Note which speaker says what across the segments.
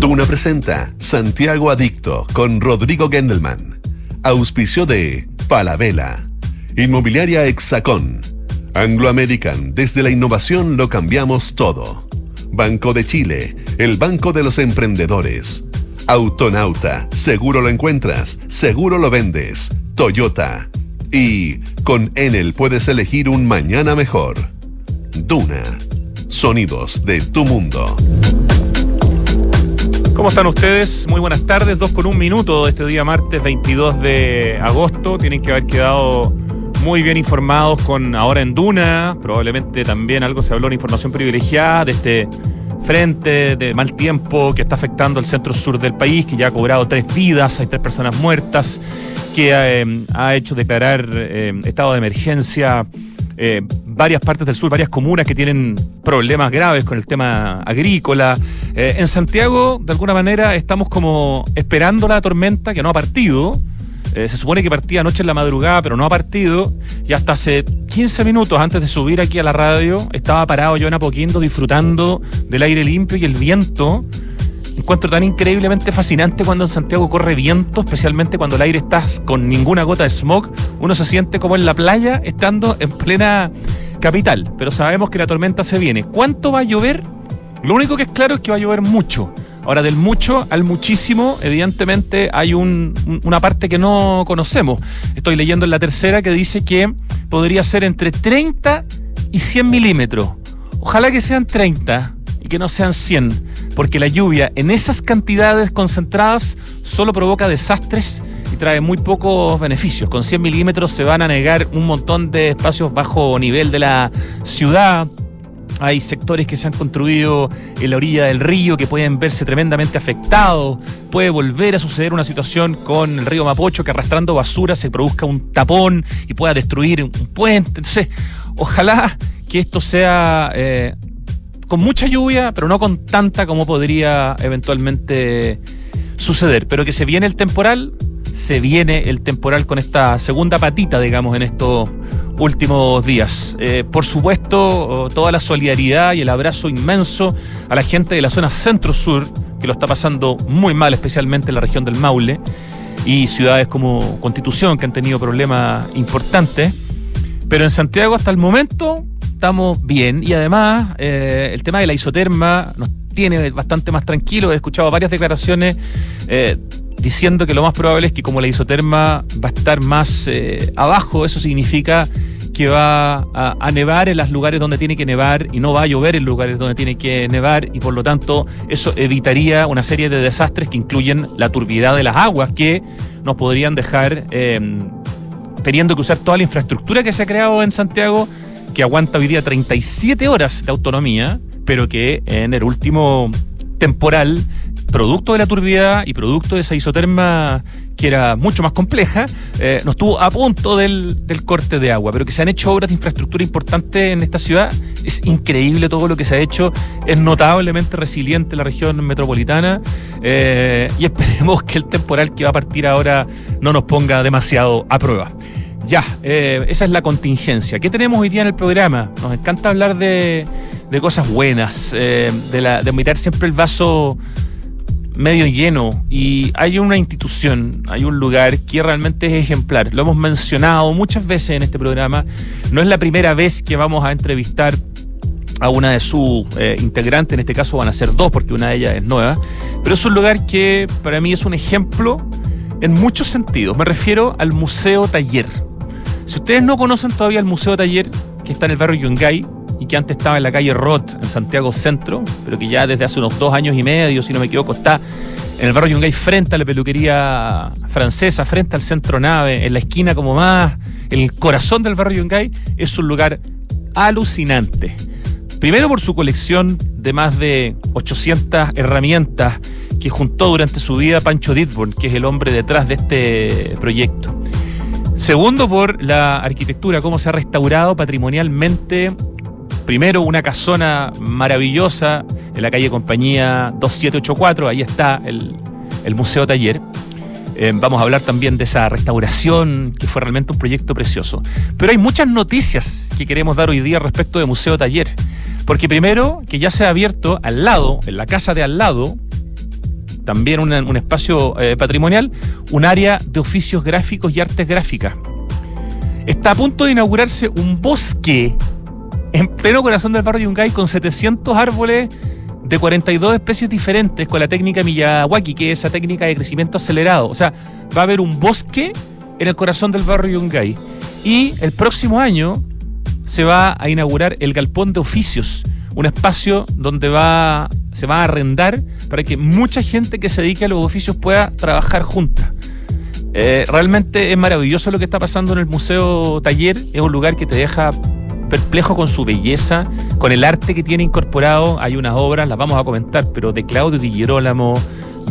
Speaker 1: Duna presenta Santiago Adicto con Rodrigo Gendelman. Auspicio de Palabela. Inmobiliaria Hexacón. Anglo American. Desde la innovación lo cambiamos todo. Banco de Chile. El banco de los emprendedores. Autonauta. Seguro lo encuentras. Seguro lo vendes. Toyota. Y con Enel puedes elegir un mañana mejor. Duna. Sonidos de tu mundo.
Speaker 2: ¿Cómo están ustedes? Muy buenas tardes. Dos con un minuto este día martes 22 de agosto. Tienen que haber quedado muy bien informados con ahora en Duna. Probablemente también algo se habló en información privilegiada de este frente de mal tiempo que está afectando el centro sur del país, que ya ha cobrado tres vidas, hay tres personas muertas, que eh, ha hecho declarar eh, estado de emergencia eh, varias partes del sur, varias comunas que tienen problemas graves con el tema agrícola. Eh, en Santiago, de alguna manera, estamos como esperando la tormenta que no ha partido. Eh, se supone que partía anoche en la madrugada, pero no ha partido. Y hasta hace 15 minutos antes de subir aquí a la radio, estaba parado yo en Apoquindo disfrutando del aire limpio y el viento encuentro tan increíblemente fascinante cuando en Santiago corre viento, especialmente cuando el aire está con ninguna gota de smog. Uno se siente como en la playa estando en plena capital, pero sabemos que la tormenta se viene. ¿Cuánto va a llover? Lo único que es claro es que va a llover mucho. Ahora, del mucho al muchísimo, evidentemente hay una parte que no conocemos. Estoy leyendo en la tercera que dice que podría ser entre 30 y 100 milímetros. Ojalá que sean 30 y que no sean 100, porque la lluvia en esas cantidades concentradas solo provoca desastres y trae muy pocos beneficios. Con 100 milímetros se van a negar un montón de espacios bajo nivel de la ciudad. Hay sectores que se han construido en la orilla del río que pueden verse tremendamente afectados. Puede volver a suceder una situación con el río Mapocho que arrastrando basura se produzca un tapón y pueda destruir un puente. Entonces, ojalá que esto sea eh, con mucha lluvia, pero no con tanta como podría eventualmente suceder. Pero que se viene el temporal, se viene el temporal con esta segunda patita, digamos, en estos últimos días. Eh, por supuesto, toda la solidaridad y el abrazo inmenso a la gente de la zona centro-sur, que lo está pasando muy mal, especialmente en la región del Maule, y ciudades como Constitución, que han tenido problemas importantes. Pero en Santiago, hasta el momento, estamos bien y además eh, el tema de la isoterma nos tiene bastante más tranquilo. He escuchado varias declaraciones eh, diciendo que lo más probable es que como la isoterma va a estar más eh, abajo, eso significa que va a, nevar en los lugares donde tiene que nevar y no va a llover en lugares donde tiene que nevar y por lo tanto eso evitaría una serie de desastres que incluyen la turbidez de las aguas que nos podrían dejar teniendo que usar toda la infraestructura que se ha creado en Santiago que aguanta hoy día 37 horas de autonomía, pero que en el último temporal, producto de la turbidez y producto de esa isoterma que era mucho más compleja, eh, nos tuvo a punto del, corte de agua, pero que se han hecho obras de infraestructura importantes en esta ciudad. Es increíble todo lo que se ha hecho, es notablemente resiliente la región metropolitana eh, y esperemos que el temporal que va a partir ahora no nos ponga demasiado a prueba. Ya, eh, esa es la contingencia. ¿Qué tenemos hoy día en el programa? Nos encanta hablar de, cosas buenas, eh, de, mirar siempre el vaso medio lleno. Y hay una institución, hay un lugar que realmente es ejemplar. Lo hemos mencionado muchas veces en este programa. No es la primera vez que vamos a entrevistar a una de sus eh, integrantes, en este caso van a ser dos porque una de ellas es nueva, pero es un lugar que para mí es un ejemplo en muchos sentidos. Me refiero al Museo Taller. Si ustedes no conocen todavía el Museo Taller, que está en el barrio Yungay y que antes estaba en la calle Roth, en Santiago Centro, pero que ya desde hace unos dos años y medio, si no me equivoco, está en el barrio Yungay frente a la peluquería francesa, frente al centro nave, en la esquina como más, el corazón del barrio Yungay, es un lugar alucinante. Primero por su colección de más de 800 herramientas que juntó durante su vida Pancho Ditborn, que es el hombre detrás de este proyecto. Segundo, por la arquitectura, cómo se ha restaurado patrimonialmente. Primero, una casona maravillosa en la calle Compañía 2784, ahí está el, Museo Taller. Eh, vamos a hablar también de esa restauración, que fue realmente un proyecto precioso. Pero hay muchas noticias que queremos dar hoy día respecto de Museo Taller. Porque primero, que ya se ha abierto al lado, en la casa de al lado, también un espacio eh, patrimonial, un área de oficios gráficos y artes gráficas. Está a punto de inaugurarse un bosque en pleno corazón del barrio Yungay con 700 árboles de 42 especies diferentes con la técnica Miyawaki, que es esa técnica de crecimiento acelerado. O sea, va a haber un bosque en el corazón del barrio Yungay. Y el próximo año se va a inaugurar el Galpón de Oficios, un espacio donde va, se va a arrendar para que mucha gente que se dedique a los oficios pueda trabajar junta. Eh, realmente es maravilloso lo que está pasando en el Museo Taller, es un lugar que te deja perplejo con su belleza, con el arte que tiene incorporado. Hay unas obras, las vamos a comentar, pero de Claudio Di Girolamo,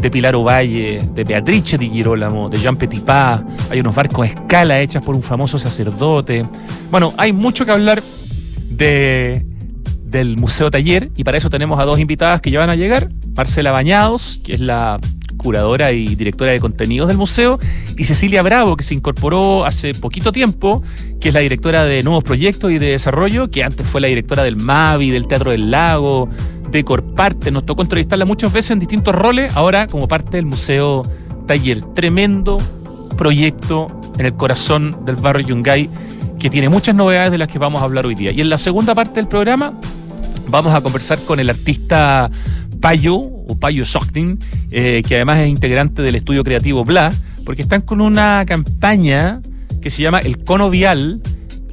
Speaker 2: de Pilar Ovalle, de Beatrice Di Girolamo, de Jean Petitpas, hay unos barcos a escala hechas por un famoso sacerdote. Bueno, hay mucho que hablar de, del Museo Taller y para eso tenemos a dos invitadas que ya van a llegar. Marcela Bañados, que es la curadora y directora de contenidos del museo, y Cecilia Bravo, que se incorporó hace poquito tiempo, que es la directora de nuevos proyectos y de desarrollo, que antes fue la directora del MAVI, del Teatro del Lago, de Corparte. Nos tocó entrevistarla muchas veces en distintos roles, ahora como parte del Museo Taller. Tremendo proyecto en el corazón del barrio Yungay, que tiene muchas novedades de las que vamos a hablar hoy día. Y en la segunda parte del programa vamos a conversar con el artista Payo, o Payo Sochtin, eh, que además es integrante del estudio creativo Bla, porque están con una campaña que se llama El Cono Vial,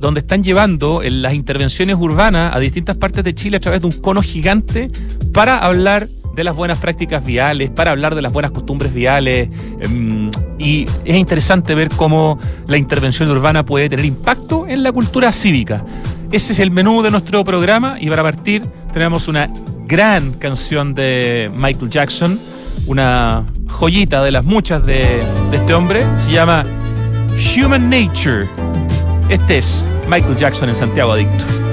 Speaker 2: donde están llevando las intervenciones urbanas a distintas partes de Chile a través de un cono gigante para hablar de las buenas prácticas viales, para hablar de las buenas costumbres viales. Em, y es interesante ver cómo la intervención urbana puede tener impacto en la cultura cívica. Ese es el menú de nuestro programa y para partir tenemos una gran canción de Michael Jackson, una joyita de las muchas de, este hombre, se llama Human Nature. Este es Michael Jackson en Santiago Adicto.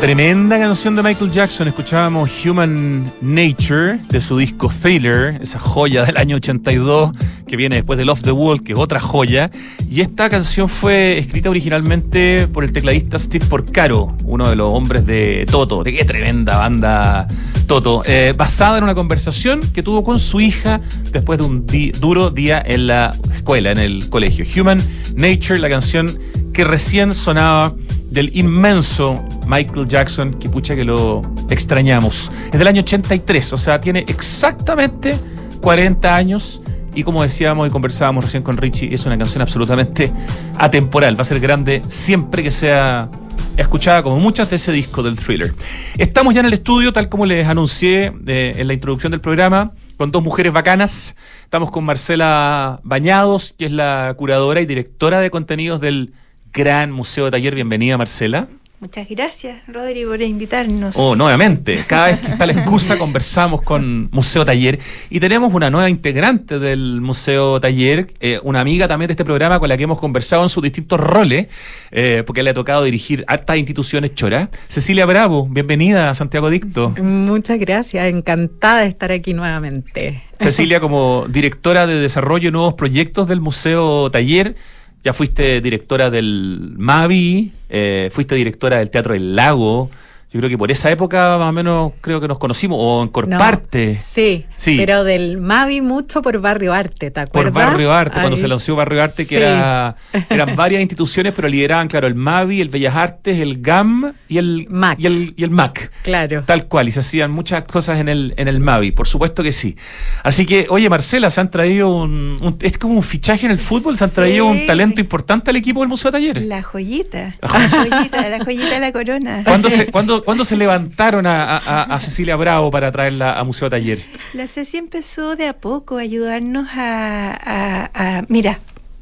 Speaker 2: Tremenda canción de Michael Jackson. Escuchábamos Human Nature de su disco Thriller, esa joya del año 82 que viene después de Love the Wall, que es otra joya. Y esta canción fue escrita originalmente por el tecladista Steve Porcaro, uno de los hombres de Toto. De qué tremenda banda Toto. Eh, basada en una conversación que tuvo con su hija después de un duro día en la escuela, en el colegio. Human Nature, la canción que recién sonaba del inmenso Michael Jackson, que pucha que lo extrañamos. Es del año 83, o sea, tiene exactamente 40 años. Y como decíamos y conversábamos recién con Richie, es una canción absolutamente atemporal. Va a ser grande siempre que sea escuchada como muchas de ese disco del thriller. Estamos ya en el estudio, tal como les anuncié eh, en la introducción del programa, con dos mujeres bacanas. Estamos con Marcela Bañados, que es la curadora y directora de contenidos del Gran Museo Taller. Bienvenida, Marcela.
Speaker 3: Muchas gracias, Rodri, por invitarnos.
Speaker 2: Oh, nuevamente. Cada vez que está la excusa conversamos con Museo Taller y tenemos una nueva integrante del Museo Taller, eh, una amiga también de este programa con la que hemos conversado en sus distintos roles, eh, porque le ha tocado dirigir hartas instituciones choras. Cecilia Bravo, bienvenida a Santiago Dicto.
Speaker 4: Muchas gracias, encantada de estar aquí nuevamente.
Speaker 2: Cecilia, como directora de desarrollo de nuevos proyectos del Museo Taller, ya fuiste directora del Mavi, eh, fuiste directora del Teatro del Lago, yo creo que por esa época más o menos creo que nos conocimos, o en Corparte.
Speaker 4: sí, sí, pero del Mavi mucho por Barrio Arte, ¿te acuerdas?
Speaker 2: Por Barrio Arte, cuando se lanzó Barrio Arte, que era, eran varias instituciones, pero lideraban, claro, el Mavi, el Bellas Artes, el GAM y el MAC. Y el, y el MAC.
Speaker 4: Claro.
Speaker 2: Tal cual, y se hacían muchas cosas en el, en el Mavi, por supuesto que sí. Así que, oye, Marcela, se han traído un, es como un fichaje en el fútbol, se han traído un talento importante al equipo del Museo de Talleres.
Speaker 3: La joyita, la joyita, la joyita de la corona.
Speaker 2: ¿Cuándo se, cuándo ¿Cuándo, se levantaron a, Cecilia Bravo para traerla a Museo Taller?
Speaker 3: La Ceci empezó de a poco a ayudarnos a, mira,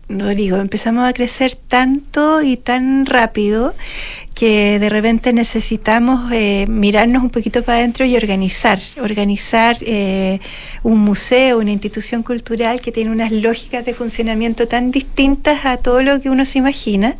Speaker 3: Rodrigo, empezamos a crecer tanto y tan rápido que de repente necesitamos eh, mirarnos un poquito para adentro y organizar, organizar eh, un museo, una institución cultural que tiene unas lógicas de funcionamiento tan distintas a todo lo que uno se imagina.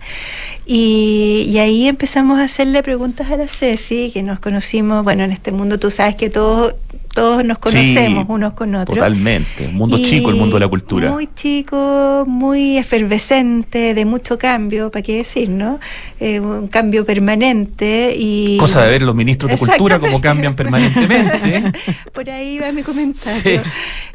Speaker 3: Y, ahí empezamos a hacerle preguntas a la Ceci, que nos conocimos, bueno, en este mundo tú sabes que todos todos nos conocemos unos con otros.
Speaker 2: Totalmente, un mundo chico, el mundo de la cultura.
Speaker 3: Muy chico, muy efervescente, de mucho cambio, ¿para qué decir, no? Eh, un cambio permanente y...
Speaker 2: Cosa de ver los ministros de cultura cómo cambian permanentemente.
Speaker 3: Por ahí va mi comentario.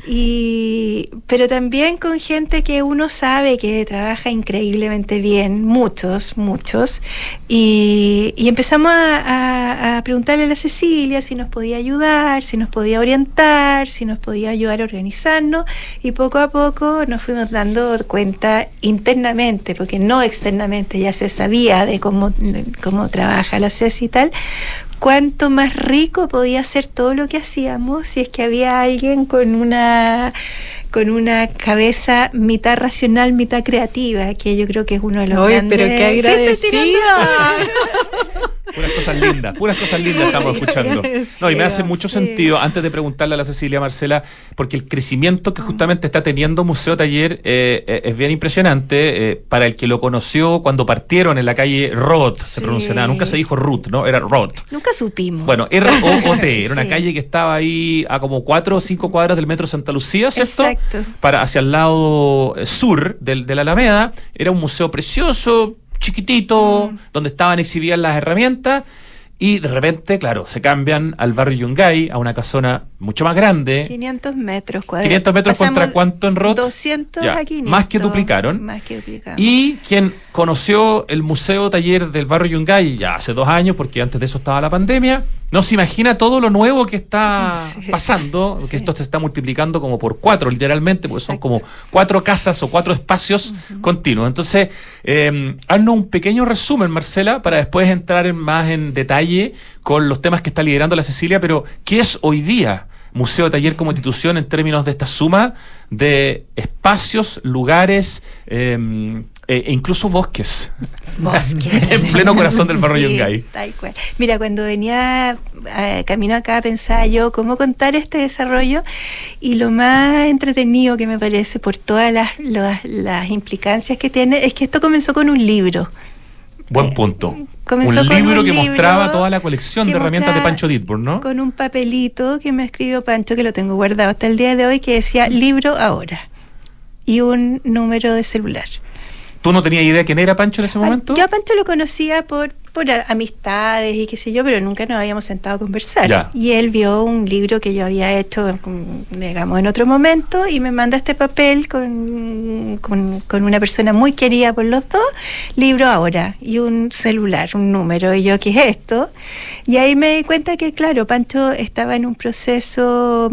Speaker 3: Y, pero también con gente que uno sabe que trabaja increíblemente bien, muchos, muchos. Y, empezamos a, a preguntarle a la Cecilia si nos podía ayudar, si nos podía orientar, si nos podía ayudar a organizarnos y poco a poco nos fuimos dando cuenta internamente, porque no externamente ya se sabía de cómo cómo trabaja la CES y tal, cuánto más rico podía ser todo lo que hacíamos si es que había alguien con una con una cabeza mitad racional, mitad creativa, que yo creo que es uno de los
Speaker 4: grandes... pero qué agradecida.
Speaker 2: puras cosas lindas, puras cosas lindas estamos escuchando. No, y me hace mucho sentido, antes de preguntarle a la Cecilia Marcela, porque el crecimiento que justamente está teniendo Museo Taller eh, eh, es bien impresionante. Eh, para el que lo conoció cuando partieron en la calle Roth, se pronunciaba, nunca se dijo Ruth, ¿no? Era Roth.
Speaker 3: Nunca supimos.
Speaker 2: Bueno, R-O-O-T, era una calle que estaba ahí a como cuatro o cinco cuadras del metro Santa Lucía, ¿cierto? Exacto. Para, hacia el lado sur del, de la Alameda. Era un museo precioso, chiquitito, mm. donde estaban exhibidas las herramientas. Y de repente, claro, se cambian al barrio Yungay, a una casona mucho más grande.
Speaker 3: 500 metros cuadrados.
Speaker 2: 500 metros contra cuánto en Roth.
Speaker 3: 200 a 500.
Speaker 2: Más que duplicaron.
Speaker 3: Más que duplicaron.
Speaker 2: Y quien conoció el Museo Taller del barrio Yungay ya hace dos años, porque antes de eso estaba la pandemia, no se imagina todo lo nuevo que está pasando, que esto se está multiplicando como por cuatro, literalmente, porque son como cuatro casas o cuatro espacios continuos. Entonces, eh, haznos un pequeño resumen, Marcela, para después entrar en más en detalle con los temas que está liderando la Cecilia, pero ¿qué es hoy día? Museo Taller como institución en términos de esta suma de espacios, lugares eh, e incluso bosques.
Speaker 3: Bosques.
Speaker 2: en pleno corazón del barrio Yungay.
Speaker 3: Mira, cuando venía eh, camino acá pensaba yo cómo contar este desarrollo y lo más entretenido que me parece por todas las, las implicancias que tiene es que esto comenzó con un libro
Speaker 2: Buen
Speaker 3: Eh,
Speaker 2: punto.
Speaker 3: comenzó
Speaker 2: un
Speaker 3: con
Speaker 2: libro
Speaker 3: un
Speaker 2: que
Speaker 3: libro
Speaker 2: mostraba toda la colección de herramientas de Pancho Ditburn, ¿no?
Speaker 3: Con un papelito que me escribió Pancho, que lo tengo guardado hasta el día de hoy, que decía libro ahora. Y un número de celular.
Speaker 2: ¿Tú no tenías idea quién era Pancho en ese momento?
Speaker 3: Yo a Pancho lo conocía por, por amistades y qué sé yo, pero nunca nos habíamos sentado a conversar.
Speaker 2: Ya.
Speaker 3: Y él vio un libro que yo había hecho, digamos, en otro momento y me manda este papel con, con, con una persona muy querida por los dos, libro ahora, y un celular, un número. Y yo, ¿qué es esto? Y ahí me di cuenta que, claro, Pancho estaba en un proceso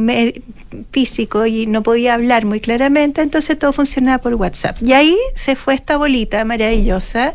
Speaker 3: físico y no podía hablar muy claramente, entonces todo funcionaba por WhatsApp. Y ahí se fue esta bolita maravillosa.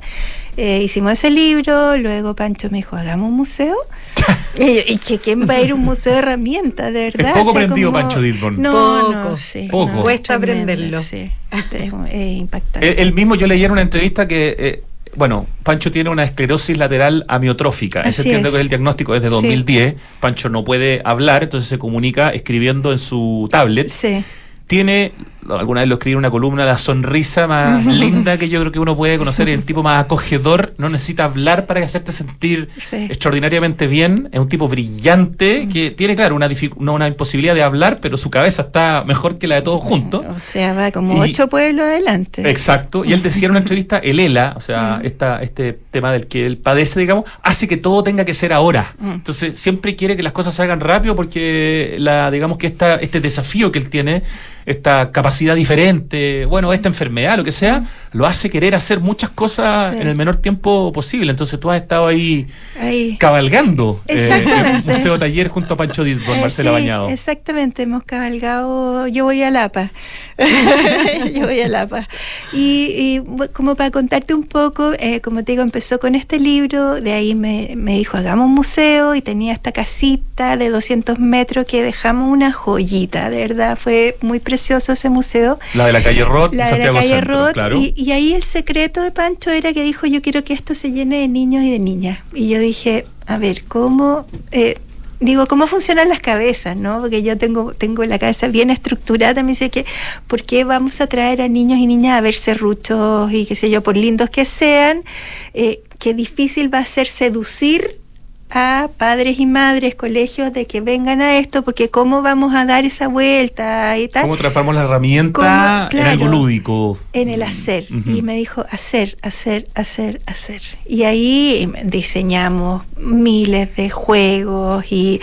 Speaker 3: Eh, hicimos ese libro, luego Pancho me dijo, hagamos un museo. y, yo, ¿y que quién va a ir a un museo de herramientas, de verdad?
Speaker 2: poco aprendido Pancho Dilborn.
Speaker 3: No, no,
Speaker 4: Poco.
Speaker 3: sí.
Speaker 2: Poco.
Speaker 3: no,
Speaker 4: Cuesta
Speaker 3: tremendo,
Speaker 4: aprenderlo.
Speaker 3: Sí, es, es impactante.
Speaker 2: Él, él mismo yo leí en una entrevista que, eh, bueno, Pancho tiene una esclerosis lateral amiotrófica. Ese entiendo
Speaker 3: es.
Speaker 2: que es el diagnóstico desde
Speaker 3: Sí.
Speaker 2: 2010. Pancho no puede hablar, entonces se comunica escribiendo en su tablet.
Speaker 3: Sí.
Speaker 2: Tiene, alguna vez lo escribí en una columna, la sonrisa más linda que yo creo que uno puede conocer, el tipo más acogedor, no necesita hablar para hacerte sentir
Speaker 3: Sí.
Speaker 2: extraordinariamente bien, es un tipo brillante que tiene, claro, una, no, una imposibilidad de hablar, pero su cabeza está mejor que la de todos juntos.
Speaker 3: O sea, va como
Speaker 2: Y-
Speaker 3: ocho pueblos adelante.
Speaker 2: Exacto, y él decía en una entrevista, el ELA, o sea, esta, este tema del que él padece, digamos, hace que todo tenga que ser ahora.
Speaker 3: Mm.
Speaker 2: Entonces, siempre quiere que las cosas se hagan rápido porque, la, digamos que esta, este desafío que él tiene, esta capacidad diferente, bueno, esta enfermedad, lo que sea, lo hace querer hacer muchas cosas
Speaker 3: Sí.
Speaker 2: en el menor tiempo posible. Entonces, tú has estado ahí
Speaker 3: Ahí.
Speaker 2: cabalgando eh,
Speaker 3: Exactamente.
Speaker 2: en un museo taller junto a Pancho Ditborn,
Speaker 3: Eh,
Speaker 2: Marcela
Speaker 3: sí,
Speaker 2: Bañado.
Speaker 3: Exactamente, hemos cabalgado, yo voy a Lapa, yo voy a Lapa. Y, y, como para contarte un poco, eh, como te digo, empezó con este libro, de ahí me, me dijo, hagamos un museo y tenía esta casita de 200 metros que dejamos una joyita, de verdad, fue muy precioso ese museo.
Speaker 2: La de la calle Roth,
Speaker 3: La de la calle
Speaker 2: Centro,
Speaker 3: Roth,
Speaker 2: claro.
Speaker 3: y, y ahí el secreto de Pancho era que dijo, yo quiero que esto se llene de niños y de niñas. Y yo dije, a ver, ¿cómo...? eh, digo, ¿cómo funcionan las cabezas? ¿no? Porque yo tengo, tengo la cabeza bien estructurada, me dice que, ¿por qué vamos a traer a niños y niñas a ver serruchos y qué sé yo, por lindos que sean? Eh, qué difícil va a ser seducir a padres y madres, colegios, de que vengan a esto, porque cómo vamos a dar esa vuelta y tal
Speaker 2: ¿Cómo transformamos la herramienta
Speaker 3: ¿Cómo?
Speaker 2: en
Speaker 3: Claro.
Speaker 2: algo lúdico?
Speaker 3: en el hacer.
Speaker 2: Ujú.
Speaker 3: Y me dijo, hacer, hacer, hacer, hacer. Y ahí diseñamos miles de juegos y,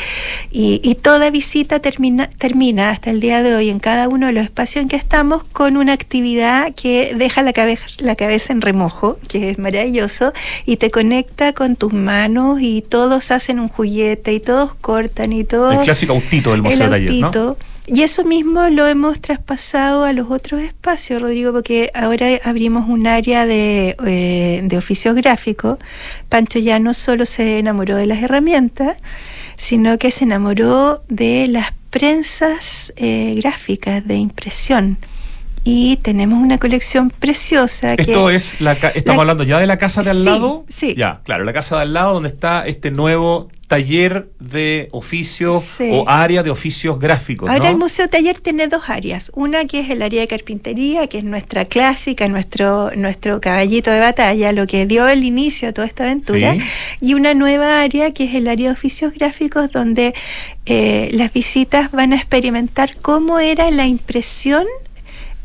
Speaker 3: y, y toda visita termina, termina hasta el día de hoy en cada uno de los espacios en que estamos con una actividad que deja la cabeza, la cabeza en remojo, que es maravilloso, y te conecta con tus manos y todos hacen un juguete y todos cortan y todos...
Speaker 2: El clásico autito del
Speaker 3: El
Speaker 2: Museo Taller, ¿no?
Speaker 3: Y eso mismo lo hemos traspasado a los otros espacios, Rodrigo, porque ahora abrimos un área de, eh, de oficios gráficos. Pancho ya no solo se enamoró de las herramientas, sino que se enamoró de las prensas eh, gráficas de impresión. Y tenemos una colección preciosa
Speaker 2: Esto
Speaker 3: que
Speaker 2: es, la, estamos
Speaker 3: la-
Speaker 2: hablando ya de la casa de al
Speaker 3: Sí,
Speaker 2: lado.
Speaker 3: sí.
Speaker 2: Ya, claro, la casa de al lado donde está este nuevo taller de oficios
Speaker 3: Sí.
Speaker 2: o área de oficios gráficos.
Speaker 3: Ahora
Speaker 2: ¿no?
Speaker 3: el Museo Taller tiene dos áreas. Una que es el área de carpintería, que es nuestra clásica, nuestro, nuestro caballito de batalla, lo que dio el inicio a toda esta aventura.
Speaker 2: Sí.
Speaker 3: Y una nueva área que es el área de oficios gráficos, donde eh, las visitas van a experimentar cómo era la impresión.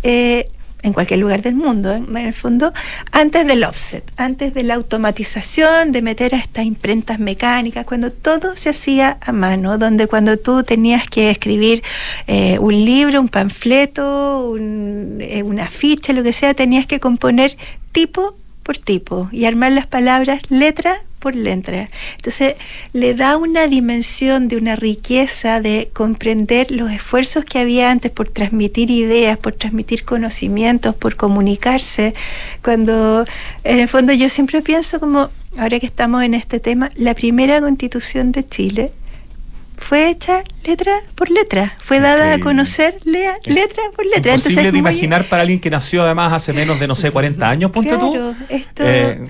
Speaker 3: Eh, en cualquier lugar del mundo, en el fondo, antes del offset, antes de la automatización, de meter a estas imprentas mecánicas, cuando todo se hacía a mano, donde cuando tú tenías que escribir eh, un libro, un panfleto, un, eh, un afiche, lo que sea, tenías que componer tipo por tipo y armar las palabras letra por letra. Entonces le da una dimensión de una riqueza de comprender los esfuerzos que había antes por transmitir ideas, por transmitir conocimientos, por comunicarse. Cuando en el fondo yo siempre pienso como, ahora que estamos en este tema, la primera constitución de Chile fue hecha letra por letra, fue dada a conocer lea- letra por letra.
Speaker 2: Imposible
Speaker 3: es
Speaker 2: de
Speaker 3: muy-
Speaker 2: imaginar para alguien que nació además hace menos de, no sé, 40 años, ponte
Speaker 3: Claro,
Speaker 2: tú.
Speaker 3: esto-
Speaker 2: Eh,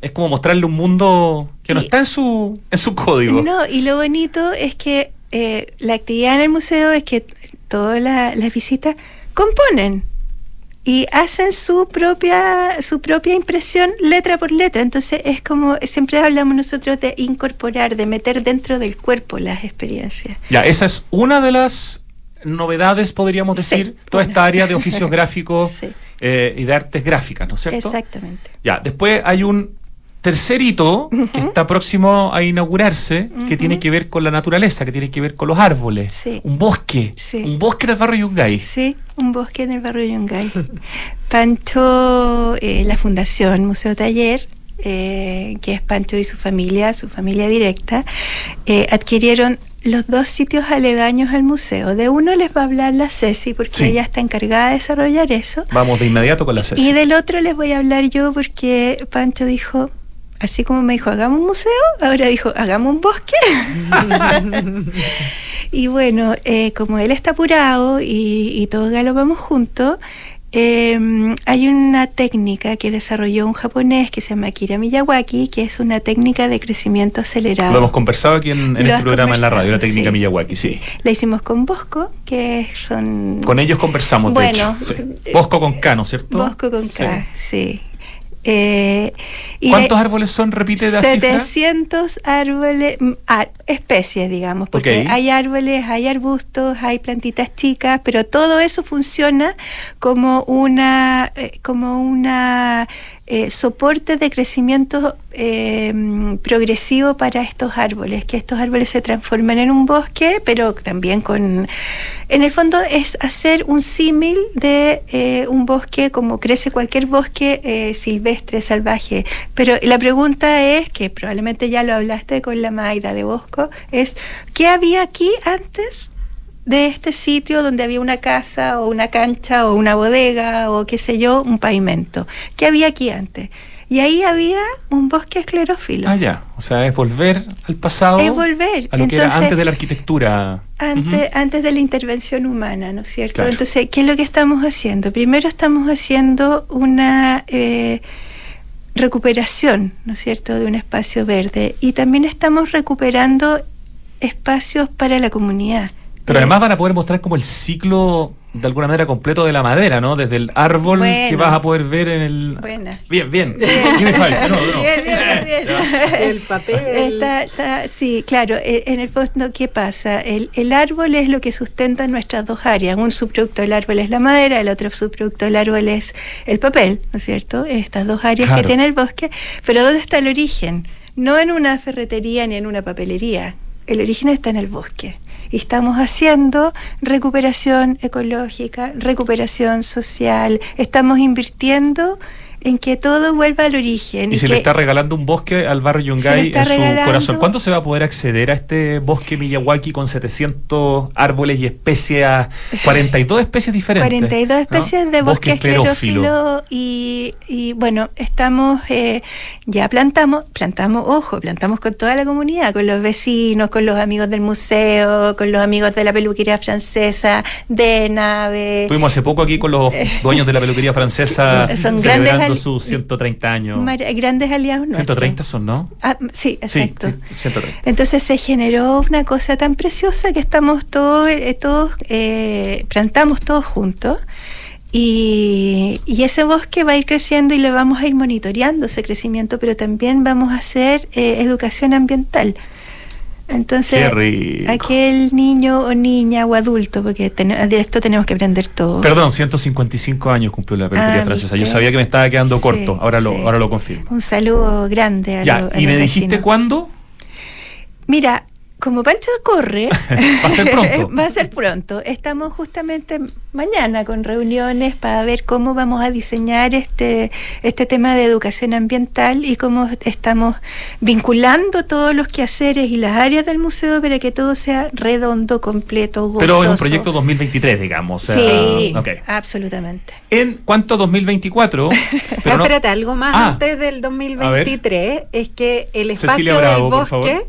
Speaker 2: es como mostrarle un mundo que no
Speaker 3: Y-
Speaker 2: está en su, en su código.
Speaker 3: No, y lo bonito es que eh, la actividad en el museo es que todas la- las visitas componen. y hacen su propia su propia impresión letra por letra entonces es como siempre hablamos nosotros de incorporar de meter dentro del cuerpo las experiencias
Speaker 2: Ya, esa es una de las novedades, podríamos
Speaker 3: Sí,
Speaker 2: decir, toda
Speaker 3: una.
Speaker 2: esta área de oficios gráficos
Speaker 3: Sí.
Speaker 2: eh, y de artes gráficas, ¿no es cierto?
Speaker 3: exactamente
Speaker 2: Ya, después hay un tercer hito que está próximo a inaugurarse, que tiene que ver con la naturaleza, que tiene que ver con los árboles.
Speaker 3: Sí.
Speaker 2: Un bosque.
Speaker 3: Sí.
Speaker 2: Un bosque en el barrio Yungay.
Speaker 3: Sí, un bosque en el barrio Yungay. Pancho, eh, la fundación Museo Taller, eh, que es Pancho y su familia, su familia directa, eh, adquirieron los dos sitios aledaños al museo. De uno les va a hablar la Ceci, porque
Speaker 2: Sí.
Speaker 3: ella está encargada de desarrollar eso.
Speaker 2: Vamos de inmediato con la Ceci.
Speaker 3: Y del otro les voy a hablar yo porque Pancho dijo, así como me dijo, hagamos un museo, ahora dijo, hagamos un bosque. y bueno, eh, como él está apurado y, y todos galopamos juntos, eh, hay una técnica que desarrolló un japonés que se llama Akira Miyawaki, que es una técnica de crecimiento acelerado.
Speaker 2: Lo hemos conversado aquí en, en este programa en la radio, la técnica
Speaker 3: sí.
Speaker 2: Miyawaki, sí.
Speaker 3: La hicimos con Bosco, que son...
Speaker 2: Con ellos conversamos,
Speaker 3: Bueno,
Speaker 2: de hecho. Sí. Bosco con K, ¿no es cierto?
Speaker 3: Bosco con
Speaker 2: Sí.
Speaker 3: K, sí. Eh, y
Speaker 2: ¿Cuántos árboles son? Repite la cifra.
Speaker 3: 700 árboles, mm, ar- especies, digamos, porque hay árboles, hay arbustos, hay plantitas chicas, pero todo eso funciona como una, eh, como una eh, soporte de crecimiento eh, progresivo para estos árboles, que estos árboles se transformen en un bosque, pero también con, en el fondo es hacer un símil de eh, un bosque como crece cualquier bosque eh, silvestre, salvaje. Pero la pregunta es, que probablemente ya lo hablaste con la Maida de Bosco, es ¿qué había aquí antes? De este sitio donde había una casa o una cancha o una bodega o qué sé yo, un pavimento. ¿Qué había aquí antes? Y ahí había un bosque esclerófilo.
Speaker 2: Ah, ya. O sea, es volver al pasado.
Speaker 3: Es volver.
Speaker 2: A lo que era antes de la arquitectura.
Speaker 3: Antes, antes de la intervención humana, ¿no es cierto?
Speaker 2: Claro.
Speaker 3: Entonces, ¿qué es lo que estamos haciendo? Primero estamos haciendo una eh, recuperación, ¿no es cierto?, de un espacio verde y también estamos recuperando espacios para la comunidad.
Speaker 2: Pero
Speaker 3: Eh,
Speaker 2: además van a poder mostrar como el ciclo de alguna manera completo de la madera, ¿no? Desde el árbol que vas a poder ver en el.
Speaker 3: Buena.
Speaker 2: Bien, bien.
Speaker 3: Bien.
Speaker 2: Give me. No, no.
Speaker 3: Bien, bien, bien, bien.
Speaker 4: El papel.
Speaker 3: Está- está- sí, claro. e- En el fondo, ¿qué pasa? El, el árbol es lo que sustenta nuestras dos áreas. Un subproducto del árbol es la madera, el otro subproducto del árbol es el papel, ¿no es cierto? Estas dos áreas
Speaker 2: Claro.
Speaker 3: que tiene el bosque. Pero ¿dónde está el origen? No en una ferretería ni en una papelería. El origen está en el bosque. Estamos haciendo recuperación ecológica, recuperación social. Estamos invirtiendo en que todo vuelva al origen.
Speaker 2: Y se
Speaker 3: que
Speaker 2: le está regalando un bosque al barrio
Speaker 3: Se
Speaker 2: Yungay en su corazón. ¿Cuándo se va a poder acceder a este bosque Miyawaki con 700 árboles y especies, 42 especies diferentes?
Speaker 3: 42
Speaker 2: ¿no?
Speaker 3: especies de bosque esclerófilo y, y, bueno, estamos, eh, ya plantamos, plantamos, ojo, plantamos con toda la comunidad, con los vecinos, con los amigos del museo, con los amigos de la peluquería francesa, de nave.
Speaker 2: Estuvimos hace poco aquí con los dueños de la peluquería francesa
Speaker 3: Son grandes
Speaker 2: celebrando sus 130 años.
Speaker 3: Grandes aliados nuestros.
Speaker 2: 130 son, ¿no?
Speaker 3: Ah, sí, exacto.
Speaker 2: Sí, sí, 130.
Speaker 3: Entonces se generó una cosa tan preciosa que estamos todos, eh, todos eh, plantamos todos juntos. Y, y ese bosque va a ir creciendo y lo vamos a ir monitoreando ese crecimiento, pero también vamos a hacer eh, educación ambiental. Entonces, aquel niño o niña o adulto, porque ten- de esto tenemos que aprender todo.
Speaker 2: Perdón, 155 años cumplió la peluquería
Speaker 3: Ah,
Speaker 2: francesa. Yo sabía que me estaba quedando
Speaker 3: Sí,
Speaker 2: corto, ahora, lo, ahora lo confirmo.
Speaker 3: Un saludo grande a,
Speaker 2: Ya,
Speaker 3: lo- a
Speaker 2: y me dijiste cuándo.
Speaker 3: Mira, como Pancho corre,
Speaker 2: Va a ser pronto.
Speaker 3: va a ser pronto. Estamos justamente mañana con reuniones para ver cómo vamos a diseñar este, este tema de educación ambiental y cómo estamos vinculando todos los quehaceres y las áreas del museo para que todo sea redondo, completo, gozoso.
Speaker 2: Pero es un proyecto 2023, digamos.
Speaker 3: Sí,
Speaker 2: ok.
Speaker 3: absolutamente.
Speaker 2: En cuanto a 2024, pero no-
Speaker 4: espérate, algo más
Speaker 2: Ah.
Speaker 4: antes del 2023 es que el espacio
Speaker 2: Bravo,
Speaker 4: del
Speaker 2: por favor.
Speaker 4: bosque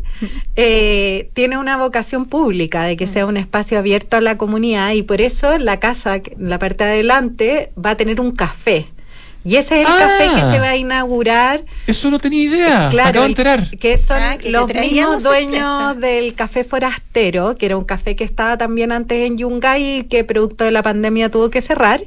Speaker 4: eh, tiene una vocación pública de que sea un espacio abierto a la comunidad y por eso la casa, la parte de adelante, va a tener un café. Y ese es el
Speaker 2: Ah.
Speaker 4: café que se va a inaugurar.
Speaker 2: Eso no tenía idea.
Speaker 4: Claro,
Speaker 2: Acabo de enterar.
Speaker 4: que son
Speaker 3: Ah, que
Speaker 4: los mismos dueños
Speaker 3: sorpresa.
Speaker 4: del café forastero, que era un café que estaba también antes en Yungay y que producto de la pandemia tuvo que cerrar.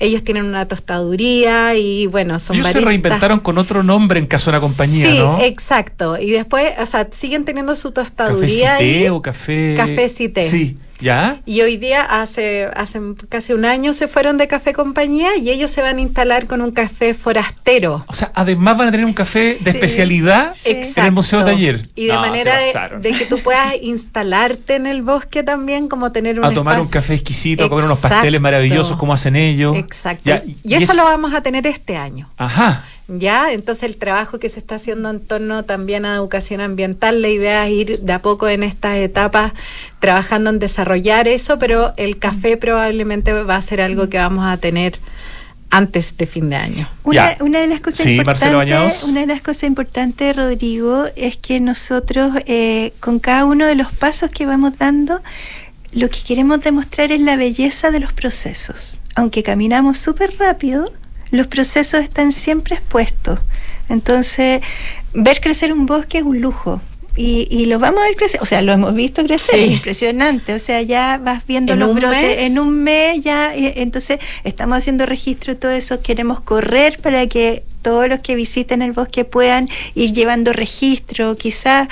Speaker 4: Ellos tienen una tostaduría y bueno, son
Speaker 2: Ellos se
Speaker 4: baristas.
Speaker 2: reinventaron con otro nombre en caso de la compañía,
Speaker 4: sí,
Speaker 2: ¿no?
Speaker 4: exacto. Y después, o sea, siguen teniendo su
Speaker 2: Café
Speaker 4: tostaduría
Speaker 2: Cité
Speaker 4: ahí.
Speaker 2: o café.
Speaker 4: Café Cité.
Speaker 2: Sí, ¿ya?
Speaker 4: Y hoy día, hace, hace casi un año, se fueron de Café Compañía y ellos se van a instalar con un café forastero.
Speaker 2: O sea, además van a tener un café de
Speaker 3: Sí.
Speaker 2: especialidad
Speaker 3: Sí.
Speaker 2: en el Museo
Speaker 4: Exacto.
Speaker 2: Taller.
Speaker 4: Y de
Speaker 2: No,
Speaker 4: manera de, de que tú puedas instalarte en el bosque también, como tener un
Speaker 2: a tomar un café exquisito, a comer unos pasteles maravillosos como hacen ellos.
Speaker 4: Exacto.
Speaker 2: Ya,
Speaker 4: y, eso
Speaker 2: es-
Speaker 4: lo vamos a tener este año.
Speaker 2: Ajá.
Speaker 4: Ya, entonces el trabajo que se está haciendo en torno también a educación ambiental, la idea es ir de a poco en estas etapas trabajando en desarrollar eso, pero el café probablemente va a ser algo que vamos a tener antes de fin de año.
Speaker 3: Una,
Speaker 2: Ya.
Speaker 3: una de las cosas
Speaker 2: Sí,
Speaker 3: importantes, una de las cosas importantes, Rodrigo, es que nosotros eh, con cada uno de los pasos que vamos dando, lo que queremos demostrar es la belleza de los procesos. Aunque caminamos súper rápido, los procesos están siempre expuestos. Entonces, ver crecer un bosque es un lujo. Y, y lo vamos a ver crecer, o sea, lo hemos visto crecer,
Speaker 4: Sí.
Speaker 3: es impresionante, o sea, ya vas viendo
Speaker 4: ¿En
Speaker 3: los brotes
Speaker 4: mes?
Speaker 3: en un mes ya, eh, entonces estamos haciendo registro de todo eso, queremos correr para que todos los que visiten el bosque puedan ir llevando registro, quizás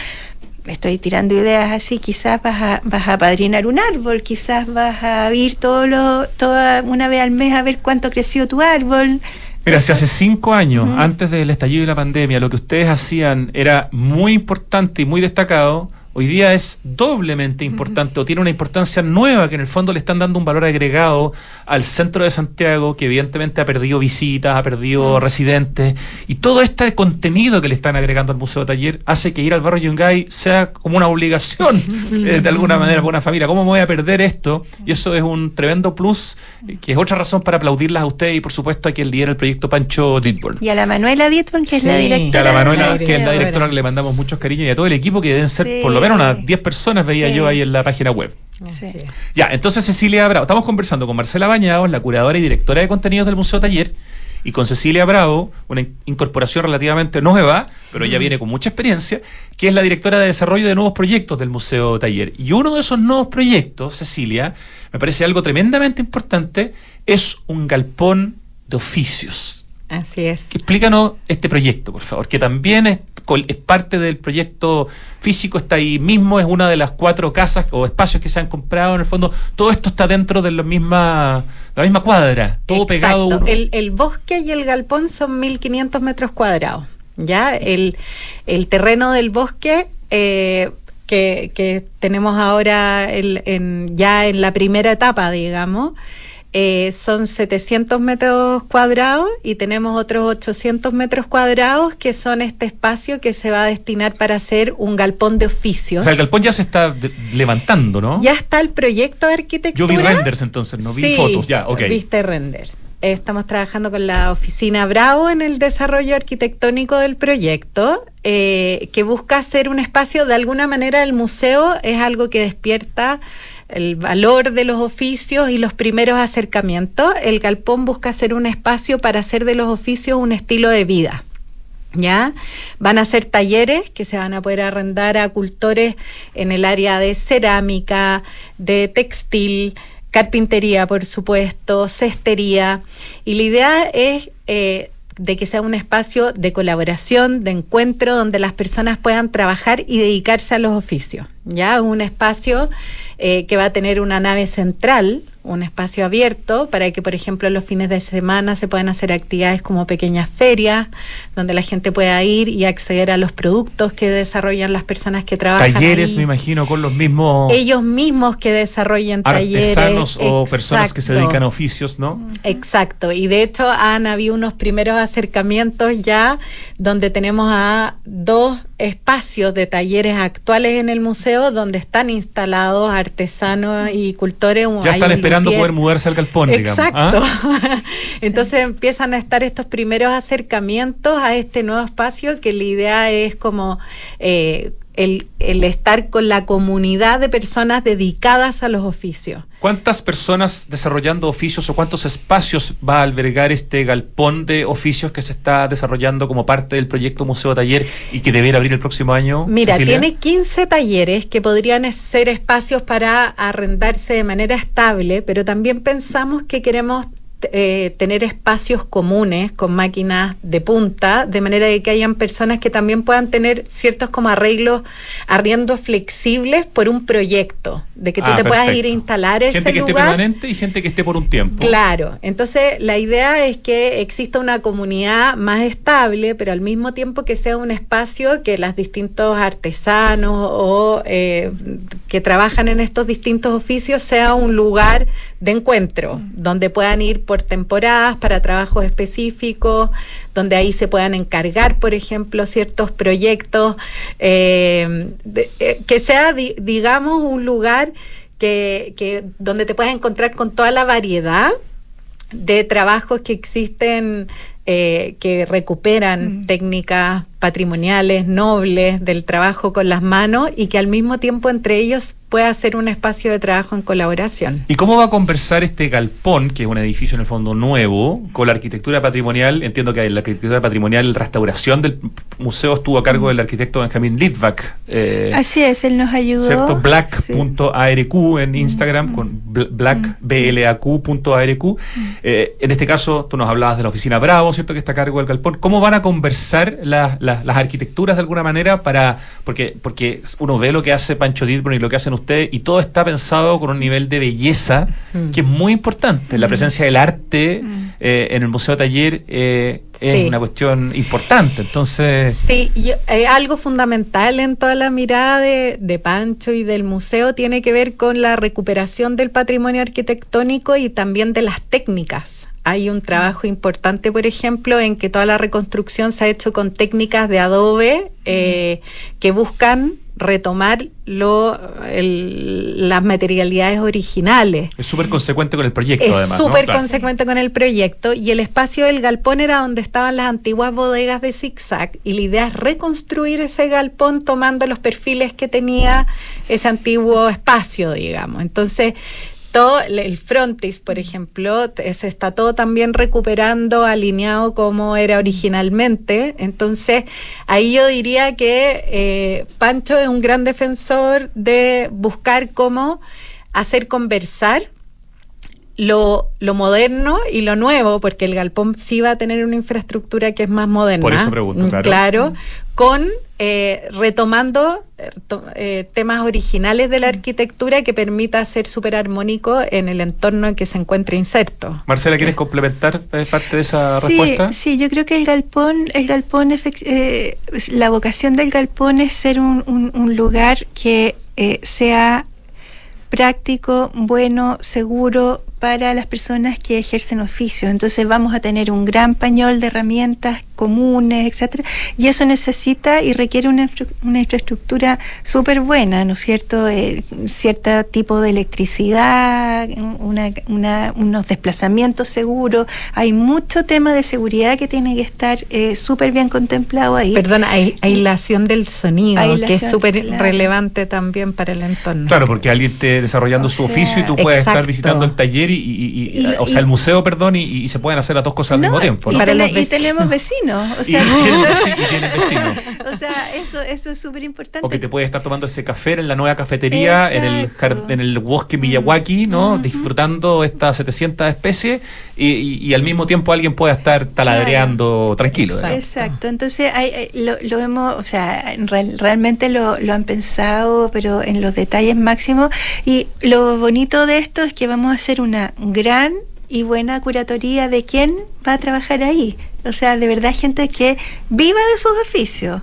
Speaker 3: estoy tirando ideas así, quizás vas a, vas a padrinar un árbol, quizás vas a ir todo lo, toda una vez al mes a ver cuánto creció tu árbol.
Speaker 2: Mira, si hace cinco años, antes del estallido de la pandemia, lo que ustedes hacían era muy importante y muy destacado, hoy día es doblemente importante o tiene una importancia nueva que en el fondo le están dando un valor agregado al centro de Santiago, que evidentemente ha perdido visitas, ha perdido residentes, y todo este contenido que le están agregando al Museo Taller hace que ir al barrio Yungay sea como una obligación, eh, de alguna manera, para una familia. ¿Cómo me voy a perder esto? Y eso es un tremendo plus, eh, que es otra razón para aplaudirlas a ustedes y por supuesto a quien lidera el proyecto Pancho Ditborn.
Speaker 3: Y a la Manuela Dietborn, que es la directora.
Speaker 2: Y a la Manuela, que es la directora, que le mandamos muchos cariños y a todo el equipo, que deben ser
Speaker 3: Sí.
Speaker 2: por lo menos unas 10 personas, veía
Speaker 3: Sí.
Speaker 2: yo ahí en la página web.
Speaker 3: Sí.
Speaker 4: Así es.
Speaker 2: Ya, entonces Cecilia Bravo, estamos conversando con Marcela Bañados, la curadora y directora de contenidos del Museo Taller, y con Cecilia Bravo, una in- incorporación relativamente nueva, pero ella viene con mucha experiencia, que es la directora de desarrollo de nuevos proyectos del Museo Taller. Y uno de esos nuevos proyectos, Cecilia, me parece algo tremendamente importante, es un galpón de oficios.
Speaker 4: Así es.
Speaker 2: Que Explícanos este proyecto, por favor, que también es, es parte del proyecto físico, está ahí mismo, es una de las cuatro casas o espacios que se han comprado, en el fondo, todo esto está dentro de la misma, la misma cuadra, todo pegado
Speaker 4: Exacto.
Speaker 2: uno.
Speaker 4: El, el bosque y el galpón son 1500 metros cuadrados. Ya el, el terreno del bosque eh, que, que tenemos ahora el- en- ya en la primera etapa, digamos. Eh, son 700 metros cuadrados y tenemos otros 800 metros cuadrados que son este espacio que se va a destinar para hacer un galpón de
Speaker 2: o
Speaker 4: oficios.
Speaker 2: sea, el galpón ya se está de- levantando, ¿no?
Speaker 4: Ya está el proyecto de
Speaker 2: Yo
Speaker 4: arquitectura.
Speaker 2: vi renders entonces, no vi
Speaker 4: Sí,
Speaker 2: fotos, ya, ok.
Speaker 4: Viste renders. Estamos trabajando con la oficina Bravo en el desarrollo arquitectónico del proyecto, eh, que busca hacer un espacio, de alguna manera el museo es algo que despierta el valor de los oficios y los primeros acercamientos. El galpón busca hacer un espacio para hacer de los oficios un estilo de vida. ¿Ya? Van a ser talleres que se van a poder arrendar a cultores en el área de cerámica, de textil, carpintería, por supuesto, cestería. Y la idea es eh, de que sea un espacio de colaboración, de encuentro, donde las personas puedan trabajar y dedicarse a los oficios. ¿Ya? Un espacio eh, que va a tener una nave central, un espacio abierto para que, por ejemplo, los fines de semana se puedan hacer actividades como pequeñas ferias, donde la gente pueda ir y acceder a los productos que desarrollan las personas que trabajan.
Speaker 2: Talleres,
Speaker 4: ahí.
Speaker 2: me imagino, con los mismos
Speaker 4: Ellos mismos que desarrollen talleres.
Speaker 2: artesanos o personas que se dedican a oficios, ¿no?
Speaker 4: Exacto, y de hecho han habido unos primeros acercamientos ya donde tenemos a dos espacios de talleres actuales en el museo donde están instalados artesanos y cultores.
Speaker 2: Ya están esperando poder mudarse al galpón, digamos.
Speaker 4: Exacto.
Speaker 2: ¿ah?
Speaker 4: Entonces empiezan a estar estos primeros acercamientos a este nuevo espacio que la idea es como eh, el, el, estar con la comunidad de personas dedicadas a los oficios.
Speaker 2: ¿Cuántas personas desarrollando oficios o cuántos espacios va a albergar este galpón de oficios que se está desarrollando como parte del proyecto Museo Taller y que debería abrir el próximo año?
Speaker 4: Mira, tiene 15 talleres que podrían ser espacios para arrendarse de manera estable, pero también pensamos que queremos eh, tener espacios comunes con máquinas de punta, de manera de que hayan personas que también puedan tener ciertos como arreglos, arriendos flexibles por un proyecto, de que tú
Speaker 2: Ah,
Speaker 4: te puedas ir a instalar ese
Speaker 2: Gente que esté
Speaker 4: lugar.
Speaker 2: permanente y gente que esté por un tiempo.
Speaker 4: Claro, entonces la idea es que exista una comunidad más estable, pero al mismo tiempo que sea un espacio que los distintos artesanos o eh, que trabajan en estos distintos oficios sea un lugar de encuentro, donde puedan ir por temporadas para trabajos específicos, donde ahí se puedan encargar, por ejemplo, ciertos proyectos, eh, eh, que sea, di- digamos, un lugar que, que donde te puedas encontrar con toda la variedad de trabajos que existen eh, que recuperan
Speaker 3: Mm.
Speaker 4: técnicas patrimoniales, nobles, del trabajo con las manos y que al mismo tiempo entre ellos pueda ser un espacio de trabajo en colaboración.
Speaker 2: ¿Y cómo va a conversar este galpón, que es un edificio en el fondo nuevo, con la arquitectura patrimonial? Entiendo que la arquitectura patrimonial, restauración del museo estuvo a cargo del arquitecto Benjamín Litvak. eh,
Speaker 3: Así es, él nos ayudó.
Speaker 2: ¿Cierto?
Speaker 3: Sí.
Speaker 2: Black.arq en Instagram, con bl- black, blaq.arq. Eh, en este caso, tú nos hablabas de la oficina Bravo, ¿cierto? Que está a cargo del galpón. ¿Cómo van a conversar las- las- las arquitecturas de alguna manera para. Porque, porque uno ve lo que hace Pancho Ditburn y lo que hacen ustedes, y todo está pensado con un nivel de belleza
Speaker 4: Mm.
Speaker 2: que es muy importante. La presencia del arte eh, en el Museo Taller eh, es una cuestión importante. Entonces.
Speaker 4: Sí, yo- eh, algo fundamental en toda la mirada de, de Pancho y del museo tiene que ver con la recuperación del patrimonio arquitectónico y también de las técnicas. Hay un trabajo importante, por ejemplo, en que toda la reconstrucción se ha hecho con técnicas de adobe eh, que buscan retomar lo, el- las materialidades originales.
Speaker 2: Es súper consecuente con el proyecto,
Speaker 4: Es
Speaker 2: además. ¿no?
Speaker 4: súper
Speaker 2: Claro.
Speaker 4: consecuente con el proyecto y el espacio del galpón era donde estaban las antiguas bodegas de zigzag y la idea es reconstruir ese galpón tomando los perfiles que tenía ese antiguo espacio, digamos. Entonces, todo el- el frontis, por ejemplo, te- se está todo también recuperando, alineado como era originalmente. Entonces, ahí yo diría que eh, Pancho es un gran defensor de buscar cómo hacer conversar lo, lo moderno y lo nuevo, porque el galpón sí va a tener una infraestructura que es más moderna.
Speaker 2: Por eso pregunto,
Speaker 4: mm,
Speaker 2: claro.
Speaker 4: Con eh, retomando eh, eh, temas originales de la arquitectura que permita ser súper armónico en el entorno en que se encuentre inserto.
Speaker 2: Marcela, ¿quieres complementar eh, parte de esa
Speaker 3: sí,
Speaker 2: respuesta?
Speaker 3: Sí, yo creo que el galpón, el galpón, eh, la vocación del galpón es ser un, un- un lugar que eh, sea práctico, bueno, seguro para las personas que ejercen oficios. Entonces vamos a tener un gran pañol de herramientas comunes, etcétera, y eso necesita y requiere una, infra- una infraestructura súper buena, ¿no es cierto? Eh, cierto tipo de electricidad, una, una- unos desplazamientos seguros. Hay mucho tema de seguridad que tiene que estar eh, súper bien contemplado ahí.
Speaker 4: Perdón, ai- aislación del sonido, que es súper
Speaker 3: claro.
Speaker 4: relevante también para el entorno.
Speaker 2: Claro, porque alguien esté desarrollando
Speaker 3: O
Speaker 2: su
Speaker 3: sea,
Speaker 2: oficio y tú puedes estar visitando el taller y, y- y-
Speaker 3: Y-
Speaker 2: o sea, el museo, perdón, y, y se pueden hacer las dos cosas al mismo tiempo.
Speaker 3: y, tenemos vecinos. O
Speaker 2: Y
Speaker 3: sea,
Speaker 2: y tienen vecinos.
Speaker 3: o sea, eso, eso es súper importante.
Speaker 2: O que te puedes estar tomando ese café en la nueva cafetería, en el, en el bosque Miyawaki, ¿no?
Speaker 3: Ujú.
Speaker 2: Disfrutando estas 700 especies y, y- y al mismo tiempo alguien pueda estar taladreando tranquilo.
Speaker 4: Exacto.
Speaker 3: Exacto, entonces hay- lo, lo hemos, o sea, real- realmente lo, lo han pensado, pero en los detalles máximos. Y lo bonito de esto es que vamos a hacer una gran y buena curatoría de quién va a trabajar ahí. O sea, de verdad gente que viva de sus oficios.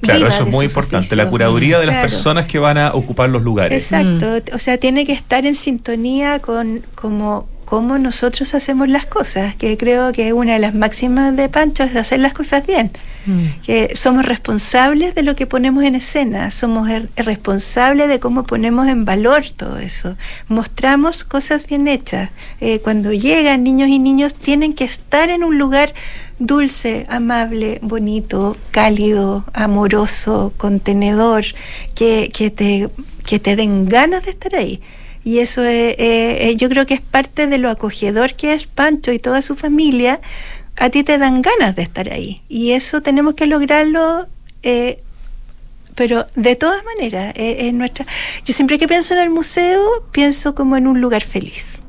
Speaker 2: Claro, eso es muy importante, la curaduría de las
Speaker 3: Claro.
Speaker 2: personas que van a ocupar los lugares.
Speaker 3: Exacto, o sea, tiene que estar en sintonía con como cómo nosotros hacemos las cosas, que creo que una de las máximas de Pancho es hacer las cosas bien,
Speaker 4: Mm.
Speaker 3: que somos responsables de lo que ponemos en escena, somos er- responsables de cómo ponemos en valor todo eso, mostramos cosas bien hechas. Eh, cuando llegan niños y niños tienen que estar en un lugar dulce, amable, bonito, cálido, amoroso, contenedor, que, que, te, que te den ganas de estar ahí. Y eso es, eh, eh, yo creo que es parte de lo acogedor que es Pancho y toda su familia. A ti te dan ganas de estar ahí. Y eso tenemos que lograrlo. Eh, pero de todas maneras, es nuestra. Yo siempre que pienso en el museo, pienso como en un lugar feliz.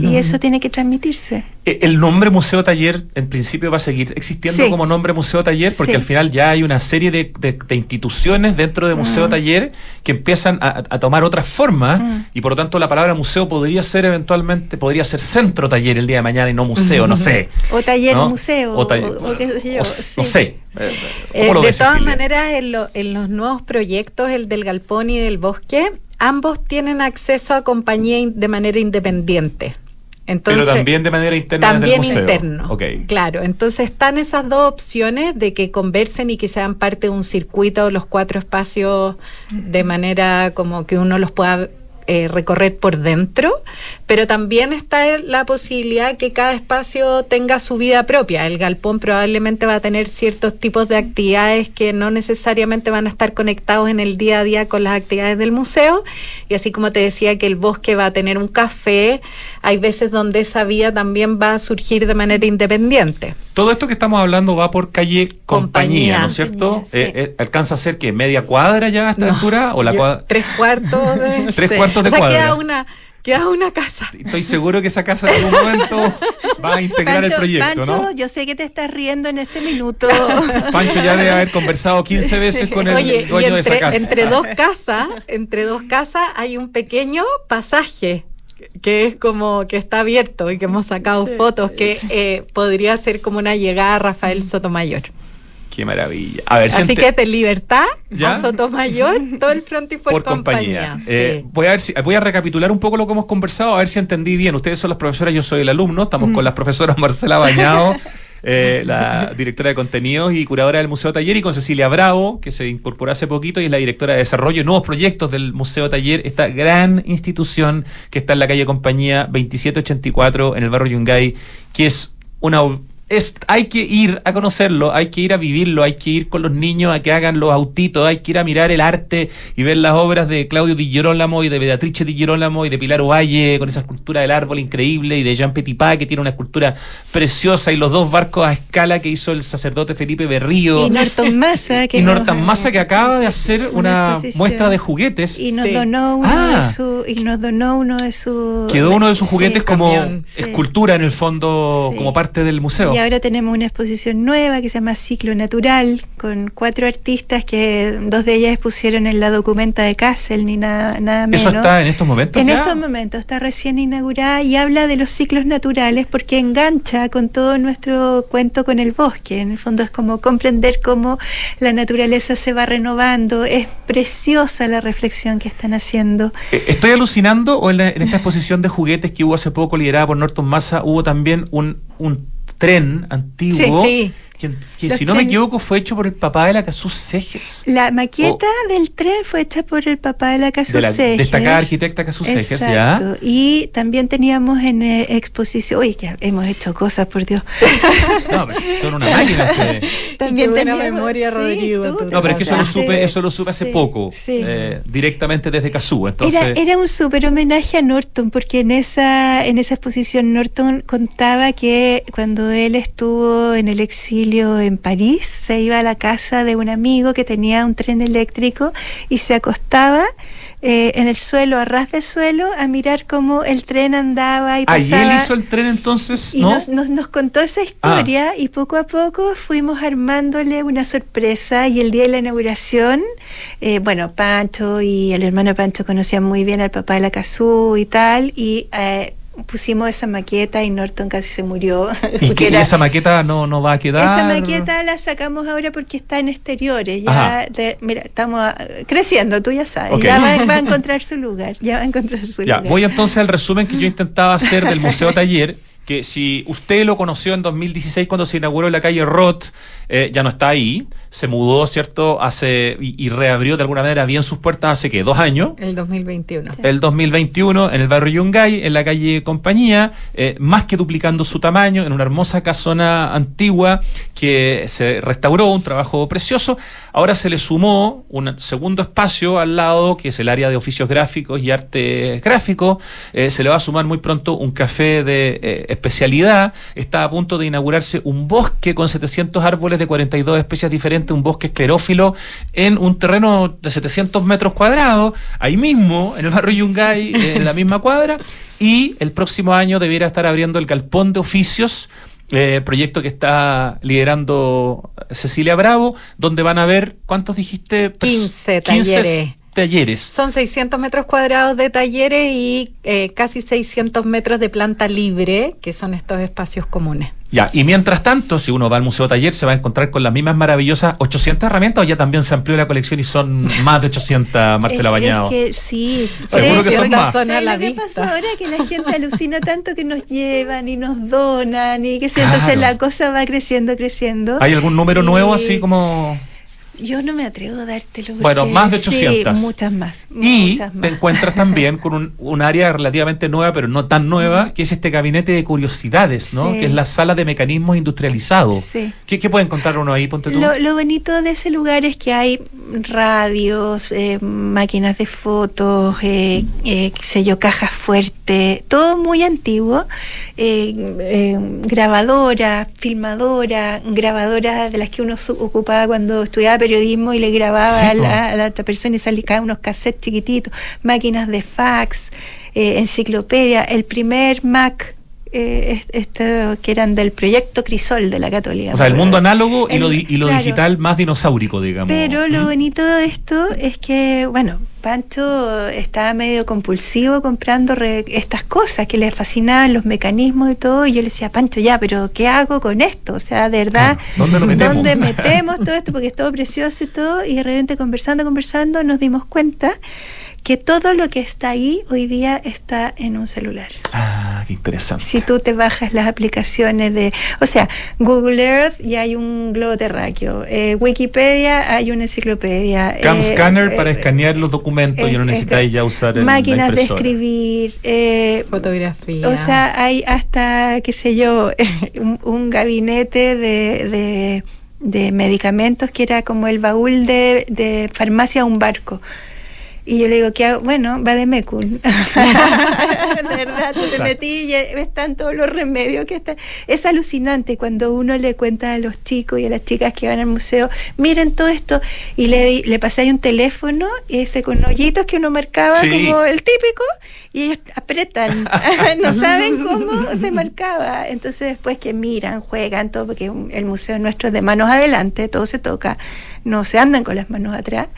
Speaker 3: Y eso tiene que transmitirse.
Speaker 2: Eh, el nombre Museo Taller en principio va a seguir existiendo como nombre Museo Taller porque al final ya hay una serie de, instituciones dentro de Museo mm. Taller que empiezan a, tomar otras formas mm. y por lo tanto la palabra museo podría ser eventualmente, podría ser centro taller el día de mañana y no museo, no sé.
Speaker 3: O taller museo.
Speaker 2: O, qué sé yo. No sé.
Speaker 4: Eh, eh, de todas maneras, en, en los nuevos proyectos, el del galpón y del bosque, ambos tienen acceso a compañía de manera independiente.
Speaker 2: Pero también de manera interna
Speaker 4: también museo. interno. Claro, entonces están esas dos opciones de que conversen y que sean parte de un circuito los cuatro espacios de manera como que uno los pueda eh, recorrer por dentro, pero también está la posibilidad que cada espacio tenga su vida propia. El galpón probablemente va a tener ciertos tipos de actividades que no necesariamente van a estar conectados en el día a día con las actividades del museo, y así como te decía que el bosque va a tener un café, hay veces donde esa vía también va a surgir de manera independiente.
Speaker 2: Todo esto que estamos hablando va por calle Compañía, ¿no es cierto? Eh, eh, ¿Alcanza a ser que media cuadra ya a esta altura?
Speaker 4: ¿O la Tres cuartos de...
Speaker 2: tres cuartos de o sea,
Speaker 4: Queda una, queda una casa.
Speaker 2: Estoy seguro que esa casa en algún momento va a integrar el proyecto,
Speaker 3: Pancho, yo sé que te estás riendo en este minuto.
Speaker 2: Pancho ya debe haber conversado 15 veces con el dueño de esa casa.
Speaker 4: Entre dos casas, entre dos casas hay un pequeño pasaje que es como que está abierto y que hemos sacado fotos, que eh, podría ser como una llegada a Rafael Sotomayor.
Speaker 2: Qué maravilla. A ver,
Speaker 4: Así que de libertad a Sotomayor, todo el front por, por compañía.
Speaker 2: Eh, voy, a ver si, voy a recapitular un poco lo que hemos conversado, a ver si entendí bien. Ustedes son las profesoras, yo soy el alumno. Estamos con las profesoras Marcela Bañado. Eh, la directora de contenidos y curadora del Museo Taller, y con Cecilia Bravo, que se incorporó hace poquito y es la directora de desarrollo y nuevos proyectos del Museo Taller, esta gran institución que está en la calle Compañía 2784 en el barrio Yungay, que es una hay que ir a conocerlo, hay que ir a vivirlo, hay que ir con los niños a que hagan los autitos, hay que ir a mirar el arte y ver las obras de Claudio Di Girolamo y de Beatrice Di Girolamo y de Pilar Ovalle con esa escultura del árbol increíble y de Jean Petitpas que tiene una escultura preciosa y los dos barcos a escala que hizo el sacerdote Felipe Berrío.
Speaker 3: Y Norton Massa
Speaker 2: que, y Norton Massa que acaba de hacer una, muestra de juguetes.
Speaker 3: Y nos donó uno de ah. su, y nos donó uno de sus
Speaker 2: quedó uno de sus juguetes como escultura en el fondo como parte del museo
Speaker 3: ahora tenemos una exposición nueva que se llama Ciclo Natural, con cuatro artistas que dos de ellas expusieron en la documenta de Kassel, ni nada, nada menos.
Speaker 2: ¿Eso está en estos momentos?
Speaker 3: En estos momentos, está recién inaugurada y habla de los ciclos naturales porque engancha con todo nuestro cuento con el bosque. En el fondo es como comprender cómo la naturaleza se va renovando. Es preciosa la reflexión que están haciendo.
Speaker 2: Eh, ¿Estoy alucinando o en, en esta exposición de juguetes que hubo hace poco liderada por Norton Massa hubo también un, un tren antiguo que, si no me equivoco fue hecho por el papá de la Casú Cejes.
Speaker 3: La maqueta del tren fue hecha por el papá de la Casú Cejes.
Speaker 2: Destacada arquitecta Casú Cejes, ¿ya?
Speaker 3: Y también teníamos en eh, exposición, uy, que hemos hecho cosas, por Dios.
Speaker 2: no, pero son una máquina
Speaker 3: También teníamos
Speaker 4: memoria, Rodrigo.
Speaker 2: no, pero es que eso lo supe, eso lo supe hace poco, eh, directamente desde Casú. Entonces...
Speaker 3: Era, era un súper homenaje a Norton, porque en esa, en esa exposición Norton contaba que cuando él estuvo en el exilio, en París, se iba a la casa de un amigo que tenía un tren eléctrico y se acostaba eh, en el suelo, a ras de suelo, a mirar cómo el tren andaba y pasaba.
Speaker 2: Ahí él hizo el tren entonces,
Speaker 3: Y nos, nos, contó esa historia ah. y poco a poco fuimos armándole una sorpresa y el día de la inauguración, eh, bueno, Pancho y el hermano Pancho conocían muy bien al papá de la Cazú y tal, y... Eh, pusimos esa maqueta y Norton casi se murió.
Speaker 2: ¿Y, que esa maqueta no, no va a quedar?
Speaker 3: Esa maqueta la sacamos ahora porque está en exteriores. Ya mira, estamos ah, creciendo, tú ya sabes. Ya va, a encontrar su lugar. Ya va a encontrar su
Speaker 2: ya, Voy entonces al resumen que yo intentaba hacer del Museo Taller que si usted lo conoció en 2016 cuando se inauguró la calle Roth, eh, ya no está ahí, se mudó, ¿cierto? Hace y, reabrió de alguna manera bien sus puertas hace que dos años.
Speaker 4: El 2021.
Speaker 2: El 2021 en el barrio Yungay, en la calle Compañía, eh, más que duplicando su tamaño, en una hermosa casona antigua que se restauró, un trabajo precioso. Ahora se le sumó un segundo espacio al lado, que es el área de oficios gráficos y arte gráfico. Eh, se le va a sumar muy pronto un café de especialidad. Está a punto de inaugurarse un bosque con 700 árboles de 42 especies diferentes, un bosque esclerófilo en un terreno de 700 metros cuadrados, ahí mismo, en el barrio Yungay, en la misma cuadra. Y el próximo año debiera estar abriendo el galpón de oficios eh, proyecto que está liderando Cecilia Bravo, donde van a ver, ¿cuántos dijiste?
Speaker 4: 15 talleres
Speaker 2: talleres.
Speaker 4: Son 600 metros cuadrados de talleres y eh, casi 600 metros de planta libre, que son estos espacios comunes.
Speaker 2: Ya, y mientras tanto, si uno va al Museo Taller, se va a encontrar con las mismas maravillosas 800 herramientas o ya también se amplió la colección y son más de 800, Marcela Bañado.
Speaker 3: que sí,
Speaker 2: seguro que son más.
Speaker 3: lo que pasó ahora que la gente alucina tanto que nos llevan y nos donan y que si entonces la cosa va creciendo, creciendo.
Speaker 2: ¿Hay algún número nuevo así como...?
Speaker 3: Yo no me atrevo a dártelo.
Speaker 2: Bueno, más de 800.
Speaker 3: Sí, muchas más.
Speaker 2: Y te encuentras también con un, área relativamente nueva, pero no tan nueva, que es este gabinete de curiosidades, ¿no? Que es la sala de mecanismos industrializados. Sí. ¿Qué, ¿Qué, puede encontrar uno ahí? Ponte tú.
Speaker 3: Lo, bonito de ese lugar es que hay radios, eh, máquinas de fotos, eh, eh, qué sé yo, cajas fuertes, todo muy antiguo. Grabadora, filmadora, grabadora de las que uno ocupaba cuando estudiaba periodismo y le grababa a, la, otra persona y salía unos cassettes chiquititos, máquinas de fax, eh, enciclopedia, el primer Mac eh, este, que eran del proyecto Crisol de la Católica.
Speaker 2: O sea, el mundo análogo y lo, digital más dinosaurico, digamos.
Speaker 3: Pero lo bonito de esto es que, bueno, Pancho estaba medio compulsivo comprando estas cosas que le fascinaban, los mecanismos y todo, y yo le decía, Pancho, ya, pero ¿qué hago con esto? O sea, de verdad, ¿dónde, metemos? todo esto? Porque es todo precioso y todo, y de repente conversando, conversando, nos dimos cuenta que todo lo que está ahí hoy día está en un celular.
Speaker 2: Ah, qué interesante.
Speaker 3: Si tú te bajas las aplicaciones de, o sea, Google Earth y hay un globo terráqueo, eh, Wikipedia hay una enciclopedia.
Speaker 2: Cam eh, Scanner para eh, escanear los documentos, y no necesitáis ya usar el,
Speaker 3: máquinas de escribir,
Speaker 4: fotografía.
Speaker 3: O sea, hay hasta, qué sé yo, un, gabinete de, de, medicamentos que era como el baúl de, de farmacia a un barco y yo le digo, ¿qué hago? Bueno, va de Mecul. de verdad, te metí y están todos los remedios que están. Es alucinante cuando uno le cuenta a los chicos y a las chicas que van al museo, miren todo esto, y le, le pasé ahí un teléfono, ese con hoyitos que uno marcaba como el típico, y ellos apretan, no saben cómo se marcaba. Entonces después que miran, juegan, todo, porque el museo nuestro es de manos adelante, todo se toca, no se andan con las manos atrás.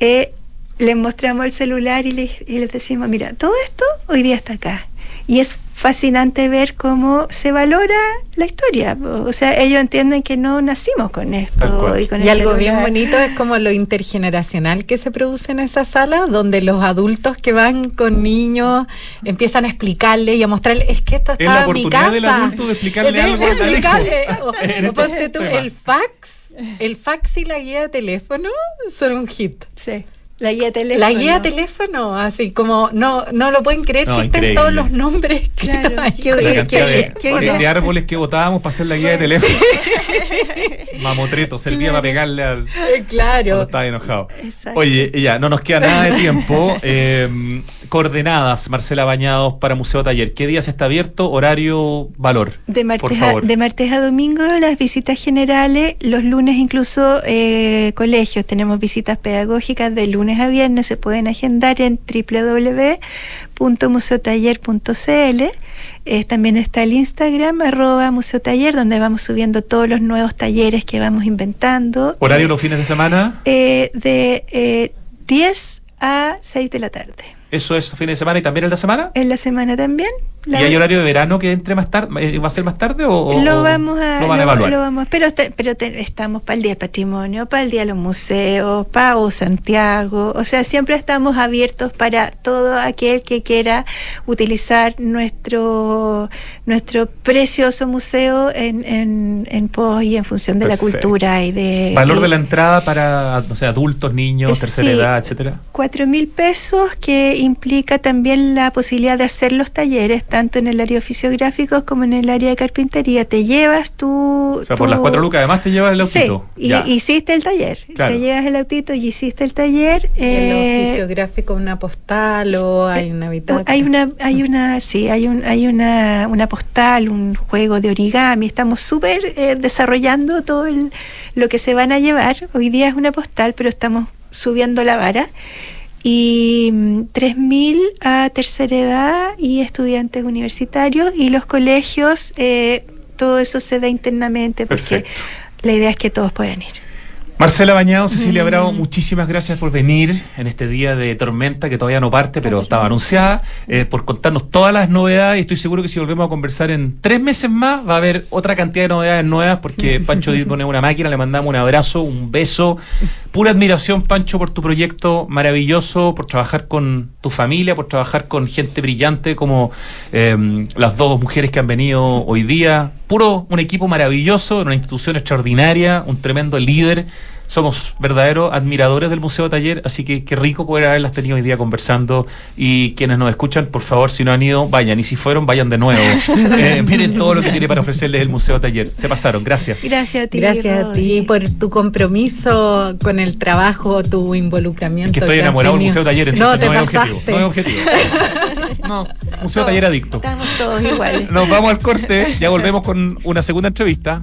Speaker 3: Eh, les mostramos el celular y les, decimos, mira, todo esto hoy día está acá. Y es fascinante ver cómo se valora la historia. O sea, ellos entienden que no nacimos con esto.
Speaker 4: Y, con algo bien bonito es como lo intergeneracional que se produce en esa sala, donde los adultos que van con niños empiezan a explicarle y a mostrarle, es que esto está en mi casa.
Speaker 2: del adulto de explicarle algo.
Speaker 4: el fax, el fax y la guía de teléfono son un hit.
Speaker 3: Sí. La guía teléfono.
Speaker 4: La guía teléfono, así como no no lo pueden creer que estén todos los nombres
Speaker 2: claro, qué, de, árboles que botábamos para hacer la guía de teléfono. Mamotreto, servía para pegarle al.
Speaker 4: Eh, claro.
Speaker 2: estaba enojado. Oye, ya, no nos queda nada de tiempo. Eh, coordenadas, Marcela Bañados, para Museo Taller. ¿Qué días está abierto? Horario, valor.
Speaker 3: De martes, A, de martes a domingo las visitas generales, los lunes incluso eh, colegios. Tenemos visitas pedagógicas de lunes a viernes, se pueden agendar en www.museotaller.cl. Eh, también está el Instagram, arroba Museo Taller, donde vamos subiendo todos los nuevos talleres que vamos inventando.
Speaker 2: ¿Horario eh, los fines de semana?
Speaker 3: de 10 a 6 de la tarde.
Speaker 2: ¿Eso es fin de semana y también en la semana?
Speaker 3: En la semana también.
Speaker 2: ¿Y hay horario de verano que entre más tarde? Eh, ¿Va a ser más tarde o,
Speaker 3: lo vamos a,
Speaker 2: lo van a evaluar?
Speaker 3: Lo vamos, pero pero estamos para el Día del Patrimonio, para el Día de los Museos, para Santiago. O sea, siempre estamos abiertos para todo aquel que quiera utilizar nuestro, nuestro precioso museo en, en, en pos y en función de la cultura y de...
Speaker 2: ¿Valor de la entrada para o sea, adultos, niños, tercera edad, etcétera?
Speaker 3: Cuatro mil pesos que implica también la posibilidad de hacer los talleres tanto en el área de oficios gráficos como en el área de carpintería. Te llevas tu...
Speaker 2: O sea, por las cuatro lucas además te llevas el autito.
Speaker 3: Sí, y hiciste el taller. Te llevas el autito y hiciste el taller.
Speaker 4: ¿Y en eh, oficio gráfico una postal o hay una bitácora?
Speaker 3: Hay una, hay una, sí, hay, un, hay una, una postal, un juego de origami. Estamos súper eh, desarrollando todo lo que se van a llevar. Hoy día es una postal, pero estamos subiendo la vara y 3.000 mm, a tercera edad y estudiantes universitarios y los colegios, eh, todo eso se ve internamente porque la idea es que todos puedan ir.
Speaker 2: Marcela Bañado, Cecilia Bravo, muchísimas gracias por venir en este día de tormenta que todavía no parte, pero estaba anunciada, eh, por contarnos todas las novedades. Y estoy seguro que si volvemos a conversar en tres meses más, va a haber otra cantidad de novedades nuevas, porque Pancho dispone una máquina, le mandamos un abrazo, un beso. Pura admiración, Pancho, por tu proyecto maravilloso, por trabajar con tu familia, por trabajar con gente brillante como em, las dos mujeres que han venido hoy día. Puro un equipo maravilloso, una institución extraordinaria, un tremendo líder somos verdaderos admiradores del Museo Taller, así que qué rico poder haberlas tenido hoy día conversando y quienes nos escuchan, por favor, si no han ido, vayan y si fueron, vayan de nuevo. Eh, miren todo lo que tiene para ofrecerles el Museo Taller. Se pasaron, gracias.
Speaker 3: Gracias a ti.
Speaker 4: Gracias a ti por tu compromiso con el trabajo, tu involucramiento.
Speaker 2: que estoy enamorado del Museo Taller,
Speaker 4: entonces
Speaker 2: no, te no es objetivo. No es objetivo. no, Museo Taller Adicto.
Speaker 3: Estamos todos iguales.
Speaker 2: Nos vamos al corte, ya volvemos con una segunda entrevista.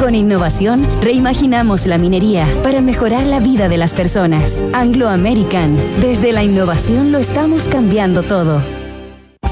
Speaker 5: Con innovación reimaginamos la minería para mejorar la vida de las personas. Anglo American. Desde la innovación lo estamos cambiando todo.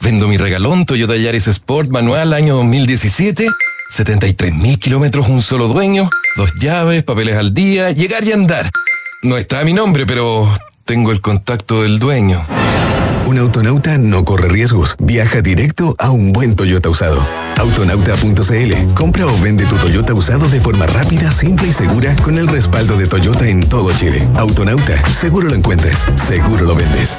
Speaker 6: Vendo mi regalón Toyota Yaris Sport manual año 2017. 73 mil kilómetros, un solo dueño, dos llaves, papeles al día, llegar y andar. No está mi nombre, pero tengo el contacto del dueño.
Speaker 7: Un autonauta no corre riesgos. Viaja directo a un buen Toyota usado. Autonauta.cl. Compra o vende tu Toyota usado de forma rápida, simple y segura con el respaldo de Toyota en todo Chile. Autonauta. Seguro lo encuentras. Seguro lo vendes.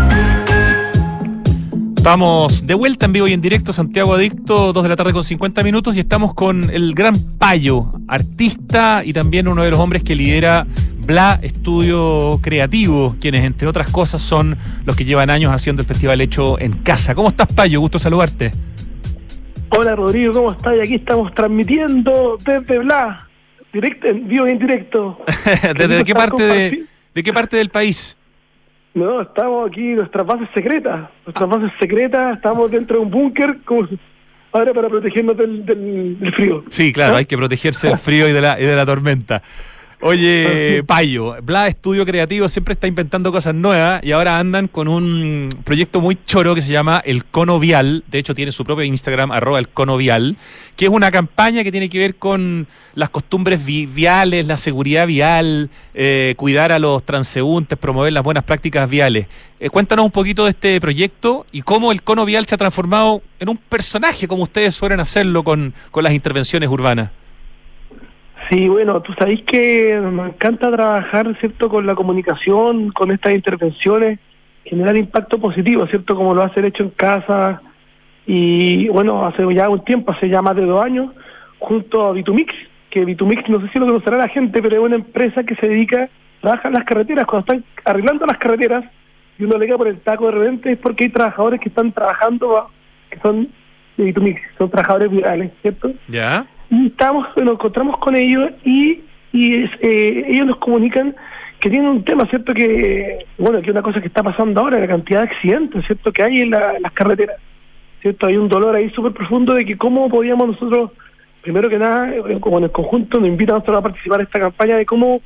Speaker 2: Estamos de vuelta en vivo y en directo, Santiago Adicto, 2 de la tarde con 50 minutos, y estamos con el gran Payo, artista y también uno de los hombres que lidera Bla Estudio Creativo, quienes entre otras cosas son los que llevan años haciendo el festival hecho en casa. ¿Cómo estás, Payo? Gusto saludarte.
Speaker 8: Hola, Rodrigo, ¿cómo estás? Y aquí estamos transmitiendo desde Bla, directo, en vivo y en directo.
Speaker 2: ¿Desde qué parte de, de qué parte del país?
Speaker 8: No, estamos aquí en nuestras bases secretas. Nuestras bases secretas, estamos dentro de un búnker, ahora para protegernos del, del- del frío.
Speaker 2: Sí, claro, hay que protegerse del frío y de la, y de la tormenta. Oye, Payo, Bla Estudio Creativo siempre está inventando cosas nuevas y ahora andan con un proyecto muy choro que se llama El Cono Vial. De hecho, tiene su propio Instagram, arroba el Cono Vial, que es una campaña que tiene que ver con las costumbres vi- viales, la seguridad vial, eh, cuidar a los transeúntes, promover las buenas prácticas viales. Eh, cuéntanos un poquito de este proyecto y cómo el Cono Vial se ha transformado en un personaje, como ustedes suelen hacerlo con, con las intervenciones urbanas.
Speaker 8: Sí, bueno, tú sabéis que me encanta trabajar, ¿cierto?, con la comunicación, con estas intervenciones, generar impacto positivo, ¿cierto?, como lo hace hecho en casa. Y bueno, hace ya un tiempo, hace ya más de dos años, junto a Vitumix, que Vitumix, no sé si lo conocerá la gente, pero es una empresa que se dedica, trabaja en las carreteras, cuando están arreglando las carreteras y uno le queda por el taco de repente, es porque hay trabajadores que están trabajando, que son de Vitumix, son trabajadores virales, ¿cierto?
Speaker 2: ¿Ya?
Speaker 8: Estamos, nos encontramos con ellos y, y eh, ellos nos comunican que tienen un tema, ¿cierto? Que, bueno, que una cosa que está pasando ahora, la cantidad de accidentes, ¿cierto? Que hay en, la- en las carreteras, ¿cierto? Hay un dolor ahí súper profundo de que cómo podíamos nosotros, primero que nada, eh, como en el conjunto, nos invitan a nosotros a participar en esta campaña de cómo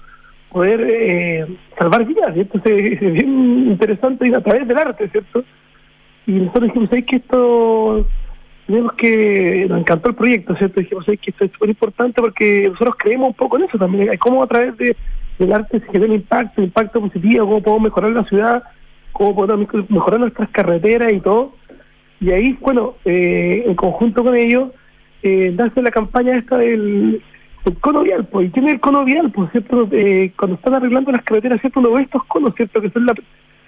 Speaker 8: poder eh, salvar vidas, ¿cierto? Es, es bien interesante y a través del arte, ¿cierto? Y nosotros dijimos, ¿sabes que esto tenemos que nos encantó el proyecto, ¿cierto? Dijimos "Ay, que esto es súper importante porque nosotros creemos un poco en eso también, cómo a través de, del arte se genera impacto, impacto positivo, cómo podemos mejorar la ciudad, cómo podemos mejorar nuestras carreteras y todo. Y ahí, bueno, eh, en conjunto con ellos, eh, nace la campaña esta del, del cono vial, pues, y tiene el cono vial, pues, ¿cierto? Eh, cuando están arreglando las carreteras, ¿cierto? Uno ve estos conos, ¿cierto? Que son la,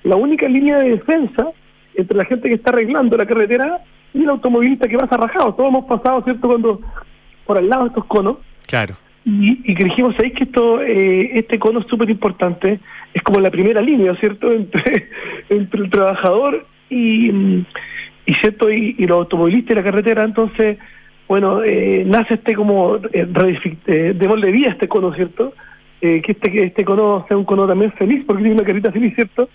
Speaker 8: la única línea de defensa entre la gente que está arreglando la carretera y el automovilista que pasa rajado. Todos hemos pasado, ¿cierto?, cuando por al lado de estos conos.
Speaker 2: Claro.
Speaker 8: Y, y que dijimos, ¿sabéis que esto, eh, este cono es súper importante? Es como la primera línea, ¿cierto?, entre, entre el trabajador y, y cierto y, y los automovilistas y la carretera. Entonces, bueno, eh, nace este como, eh, reedific- eh, démosle vida a este cono, ¿cierto? Eh, que este que este cono sea un cono también feliz, porque tiene una carita feliz, ¿cierto?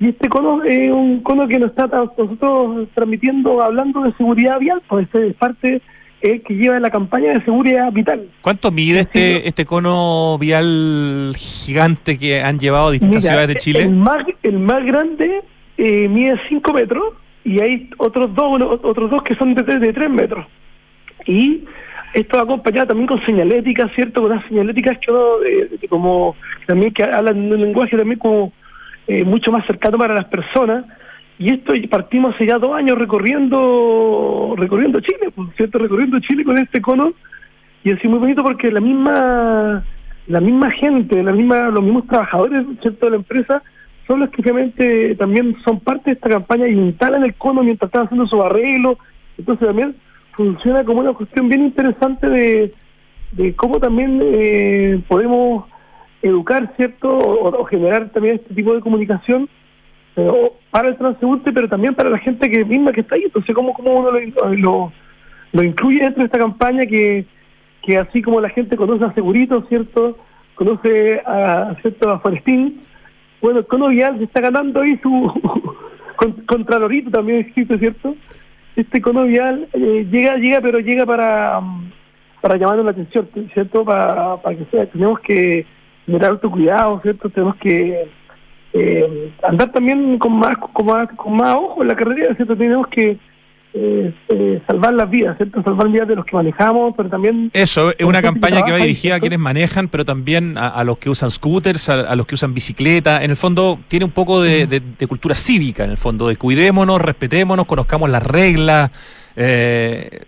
Speaker 8: Y este cono es un cono que nos está nosotros transmitiendo, hablando de seguridad vial, pues es parte eh, que lleva la campaña de seguridad vital.
Speaker 2: ¿Cuánto mide este, este cono vial gigante que han llevado a distintas
Speaker 8: Mira,
Speaker 2: ciudades de Chile?
Speaker 8: El más, el más grande eh, mide 5 metros y hay otros dos uno- otros dos que son de, de 3 metros. Y esto va acompañado también con señaléticas, ¿cierto? Con unas señaléticas que uno, eh, como también que hablan un lenguaje también como eh, mucho más cercano para las personas. Y esto partimos hace ya dos años recorriendo recorriendo Chile, ¿cierto? Recorriendo Chile con este cono y así muy bonito porque la misma la misma gente, la misma los mismos trabajadores cierto de la empresa son los que obviamente también son parte de esta campaña y instalan el cono mientras están haciendo su arreglo. Entonces también funciona como una cuestión bien interesante de, de cómo también eh, podemos educar, ¿cierto? O, generar también este tipo de comunicación eh, para el transeúnte, pero también para la gente que misma que está ahí. Entonces, ¿cómo, cómo uno lo, lo, incluye dentro de esta campaña que, que así como la gente conoce a Segurito, ¿cierto? Conoce a, ¿cierto? a Forestín, bueno, Cono Vial se está ganando ahí su con- Contralorito también existe, ¿cierto? Este Cono Vial eh, llega, llega, pero llega para, mm, para llamar la atención, ¿cierto? Para, para que sea, tenemos que tener autocuidado, ¿cierto? Tenemos que eh, andar también con más, con más con más ojo en la carretera, ¿cierto? Tenemos que eh, eh, salvar las vidas, ¿cierto? Salvar vidas de los que manejamos, pero también...
Speaker 2: Eso, es una campaña que va dirigida a quienes manejan, pero también a, a los que usan scooters, a, a los que usan bicicleta. En el fondo, tiene un poco de, de- de cultura cívica, en el fondo, de cuidémonos, respetémonos, conozcamos las reglas, eh,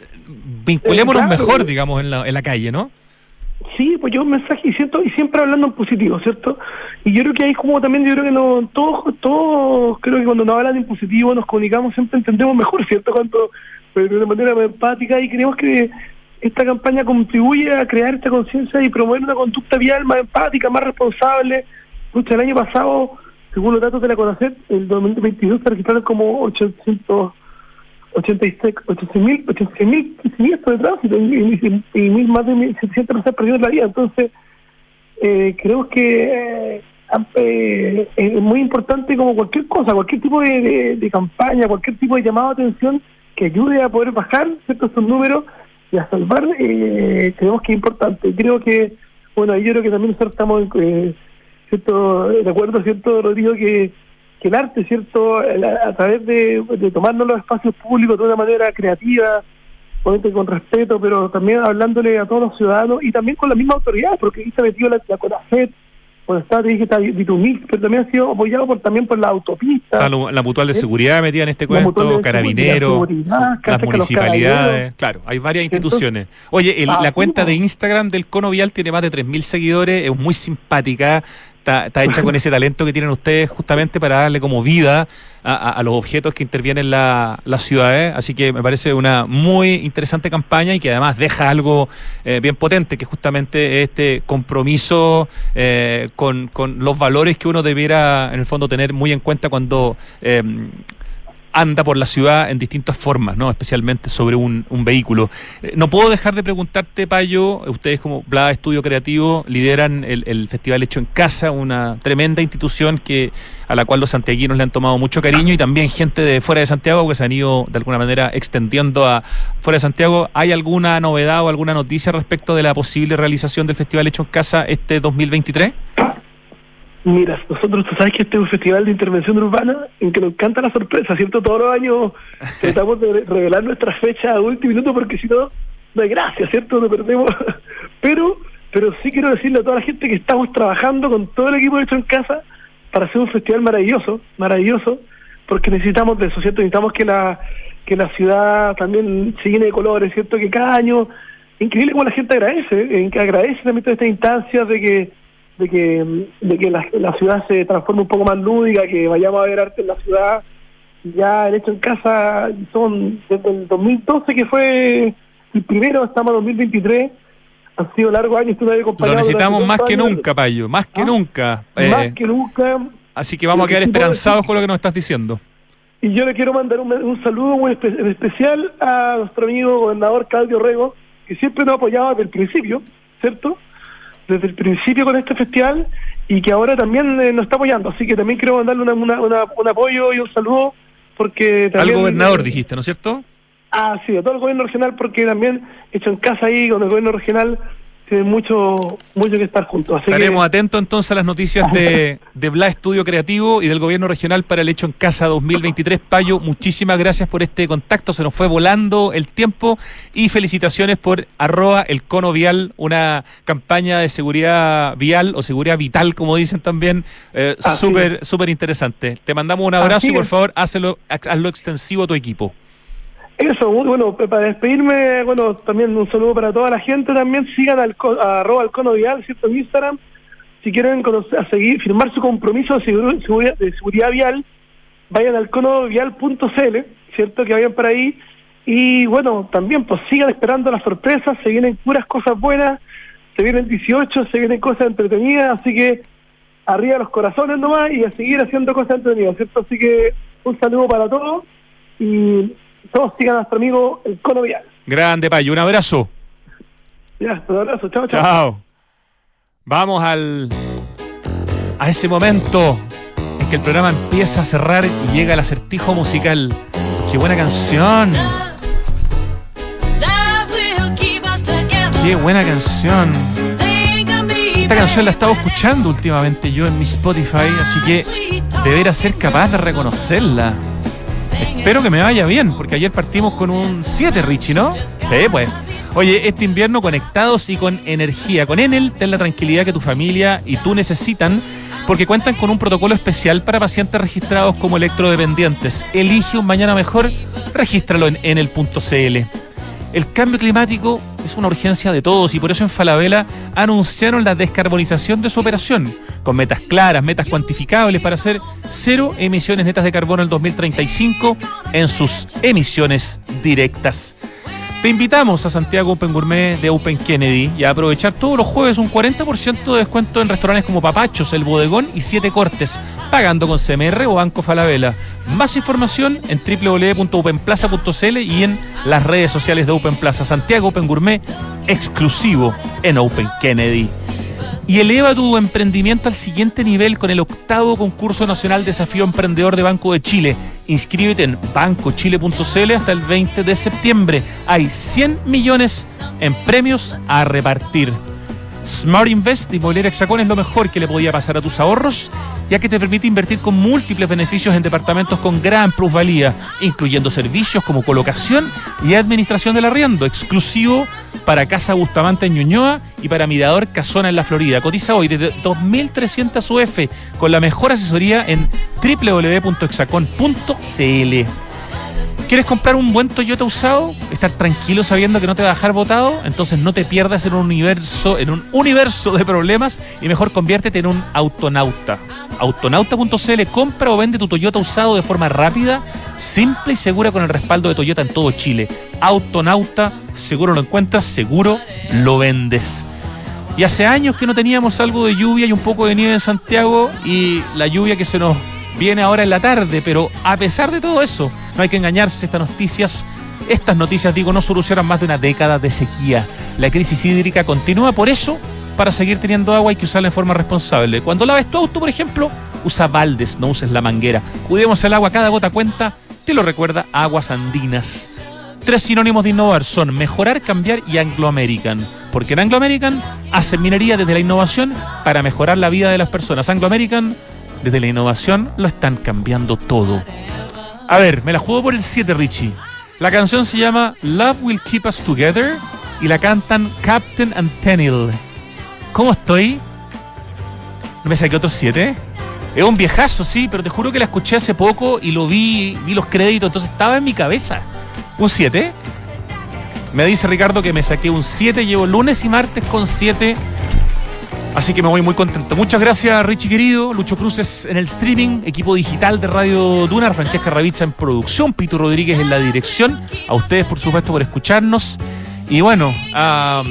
Speaker 2: vinculémonos
Speaker 8: Eh, claro.
Speaker 2: mejor, digamos, en la, en la calle, ¿no?
Speaker 8: Sí, pues yo un mensaje y siento y siempre hablando en positivo, ¿cierto? Y yo creo que ahí como también yo creo que no todos todos creo que cuando nos hablan en positivo nos comunicamos siempre entendemos mejor, ¿cierto? Cuando de una manera más empática y creemos que esta campaña contribuye a crear esta conciencia y promover una conducta vial más empática, más responsable. Pucha, el año pasado, según los datos de la CONACET, el 2022 se registraron como 800 86 mil 86 mil siniestros de tránsito y, y- y- más de 1.700 personas perdieron la vida. Entonces, eh, creo que eh, eh, es muy importante como cualquier cosa, cualquier tipo de, campaña, cualquier tipo de llamado de atención que ayude a poder bajar ¿cierto? estos números y a salvar, eh, creemos que es importante. Creo que, bueno, yo creo que también nosotros estamos eh, ¿cierto? de acuerdo, ¿cierto, Rodrigo? Que, que el arte, ¿cierto? A, través de, de tomarnos los espacios públicos de una manera creativa, obviamente con respeto, pero también hablándole a todos los ciudadanos y también con la misma autoridad, porque ahí se ha metido la, la CONACET, cuando está, te dije, está Vitumix, pero también ha sido apoyado por, también por la autopista.
Speaker 2: Lo- la mutual de
Speaker 8: ¿eh?
Speaker 2: seguridad metida en este cuento, carabineros, las municipalidades, claro, hay varias
Speaker 8: Entonces,
Speaker 2: instituciones. Oye, el-
Speaker 8: ah,
Speaker 2: la
Speaker 8: sí,
Speaker 2: cuenta de Instagram del Cono Vial tiene más de 3.000 seguidores, es muy simpática, está, está hecha con ese talento que tienen ustedes justamente para darle como vida a, a- a los objetos que intervienen la, las ciudades, así que me parece una muy interesante campaña y que además deja algo eh, bien potente, que justamente este compromiso eh, con, con los valores que uno debiera en el fondo tener muy en cuenta cuando... eh, anda por la ciudad en distintas formas, ¿no? Especialmente sobre un, vehículo. Eh, no puedo dejar de preguntarte, Payo, ustedes como Bla Estudio Creativo lideran el, el Festival Hecho en Casa, una tremenda institución que a la cual los santiaguinos le han tomado mucho cariño y también gente de fuera de Santiago que se han ido de alguna manera extendiendo a fuera de Santiago. ¿Hay alguna novedad o alguna noticia respecto de la posible realización del Festival Hecho en Casa este 2023?
Speaker 8: Mira, nosotros, tú sabes que este es un festival de intervención urbana en que nos encanta la sorpresa, ¿cierto? Todos los años tratamos de revelar nuestras fechas a último minuto porque si no, no hay gracia, ¿cierto? Nos perdemos. Pero, pero sí quiero decirle a toda la gente que estamos trabajando con todo el equipo hecho en casa para hacer un festival maravilloso, maravilloso, porque necesitamos de eso, ¿cierto? Necesitamos que la, que la ciudad también se llene de colores, ¿cierto? Que cada año, increíble como la gente agradece, en que agradece también todas estas instancias de que de que, de que la, la ciudad se transforme un poco más lúdica, que vayamos a ver arte en la ciudad. Ya el hecho en casa son desde el 2012 que fue el primero, estamos en 2023. Han sido largos años, tú
Speaker 2: Lo necesitamos más que nunca, Payo, más que
Speaker 8: Ah,
Speaker 2: nunca.
Speaker 8: Más
Speaker 2: Eh,
Speaker 8: que nunca.
Speaker 2: Así que vamos a quedar esperanzados con lo que nos estás diciendo.
Speaker 8: Y yo le quiero mandar un, un saludo muy espe- en especial a nuestro amigo gobernador Claudio Rego, que siempre nos ha apoyado desde el principio, ¿cierto? Desde el principio con este festival y que ahora también eh, nos está apoyando. Así que también quiero mandarle una, una- una- un apoyo y un saludo porque
Speaker 2: Al
Speaker 8: también...
Speaker 2: gobernador dijiste, ¿no es cierto?
Speaker 8: Ah, sí, a todo el gobierno regional porque también hecho en casa ahí con el gobierno regional tiene mucho, mucho que estar juntos. Así que-
Speaker 2: Estaremos atentos entonces a las noticias de, de Bla Estudio Creativo y del Gobierno Regional para el Hecho en Casa 2023. Payo, muchísimas gracias por este contacto. Se nos fue volando el tiempo y felicitaciones por arroba el cono vial, una campaña de seguridad vial o seguridad vital, como dicen también, eh, súper súper interesante. Te mandamos un abrazo y por favor hazlo, hazlo extensivo a tu equipo.
Speaker 8: Eso, bueno, para despedirme, bueno, también un saludo para toda la gente, también sigan al a arroba al cono vial, ¿cierto? En Instagram, si quieren conocer, seguir, firmar su compromiso de seguridad, de seguridad vial, vayan al conovial.cl, ¿cierto? Que vayan para ahí, y bueno, también pues sigan esperando las sorpresas, se vienen puras cosas buenas, se vienen 18, se vienen cosas entretenidas, así que arriba los corazones nomás y a seguir haciendo cosas entretenidas, ¿cierto? Así que un saludo para todos y todos sigan a nuestro amigo el Cono Vial.
Speaker 2: Grande, Payo, un abrazo.
Speaker 8: Ya, un abrazo, chao, chao.
Speaker 2: Chao. Vamos al a ese momento en que el programa empieza a cerrar y llega el acertijo musical. Qué buena canción. Qué buena canción. Esta canción la he estado escuchando últimamente yo en mi Spotify, así que deberá ser capaz de reconocerla. Espero que me vaya bien, porque ayer partimos con un 7, Richie, ¿no? Sí, pues. Oye, este invierno conectados y con energía. Con Enel, ten la tranquilidad que tu familia y tú necesitan, porque cuentan con un protocolo especial para pacientes registrados como electrodependientes. Elige un mañana mejor, regístralo en enel.cl. El cambio climático es una urgencia de todos y por eso en Falabella anunciaron la descarbonización de su operación, con metas claras, metas cuantificables para hacer cero emisiones netas de carbono en el 2035 en sus emisiones directas. Te invitamos a Santiago Open Gourmet de Open Kennedy y a aprovechar todos los jueves un 40% de descuento en restaurantes como Papachos, El Bodegón y Siete Cortes, pagando con CMR o Banco Falabella. Más información en www.openplaza.cl y en las redes sociales de Open Plaza. Santiago Open Gourmet, exclusivo en Open Kennedy y eleva tu emprendimiento al siguiente nivel con el octavo concurso nacional Desafío Emprendedor de Banco de Chile. Inscríbete en bancochile.cl hasta el 20 de septiembre. Hay 100 millones en premios a repartir. Smart Invest Inmobiliaria Hexacón es lo mejor que le podía pasar a tus ahorros, ya que te permite invertir con múltiples beneficios en departamentos con gran plusvalía, incluyendo servicios como colocación y administración del arriendo, exclusivo para Casa Bustamante en Ñuñoa y para Mirador Casona en la Florida. Cotiza hoy desde 2.300 UF con la mejor asesoría en www.hexacon.cl. ¿Quieres comprar un buen Toyota usado? ¿Estar tranquilo sabiendo que no te va a dejar botado? Entonces no te pierdas en un universo, en un universo de problemas y mejor conviértete en un autonauta. Autonauta.cl compra o vende tu Toyota usado de forma rápida, simple y segura con el respaldo de Toyota en todo Chile. Autonauta, seguro lo encuentras, seguro lo vendes. Y hace años que no teníamos algo de lluvia y un poco de nieve en Santiago y la lluvia que se nos viene ahora en la tarde, pero a pesar de todo eso, no hay que engañarse, estas noticias, estas noticias, digo, no solucionan más de una década de sequía. La crisis hídrica continúa, por eso, para seguir teniendo agua hay que usarla en forma responsable. Cuando laves tu auto, por ejemplo, usa baldes, no uses la manguera. Cuidemos el agua, cada gota cuenta, te lo recuerda Aguas Andinas. Tres sinónimos de innovar son mejorar, cambiar y Anglo American. Porque en Anglo American hacen minería desde la innovación para mejorar la vida de las personas. Anglo American, desde la innovación, lo están cambiando todo. A ver, me la juego por el 7, Richie. La canción se llama Love Will Keep Us Together y la cantan Captain and Tenil. ¿Cómo estoy? ¿No me saqué otros 7? Es un viejazo, sí, pero te juro que la escuché hace poco y lo vi, vi los créditos, entonces estaba en mi cabeza. ¿Un 7? Me dice Ricardo que me saqué un 7, llevo lunes y martes con 7 Así que me voy muy contento. Muchas gracias, Richie querido. Lucho Cruces en el streaming, equipo digital de Radio Dunar, Francesca Ravizza en producción, Pito Rodríguez en la dirección. A ustedes, por supuesto, por escucharnos. Y bueno, a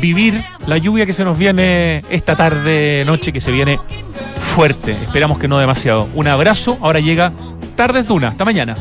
Speaker 2: vivir la lluvia que se nos viene esta tarde, noche, que se viene fuerte. Esperamos que no demasiado. Un abrazo. Ahora llega Tardes Duna. Hasta mañana.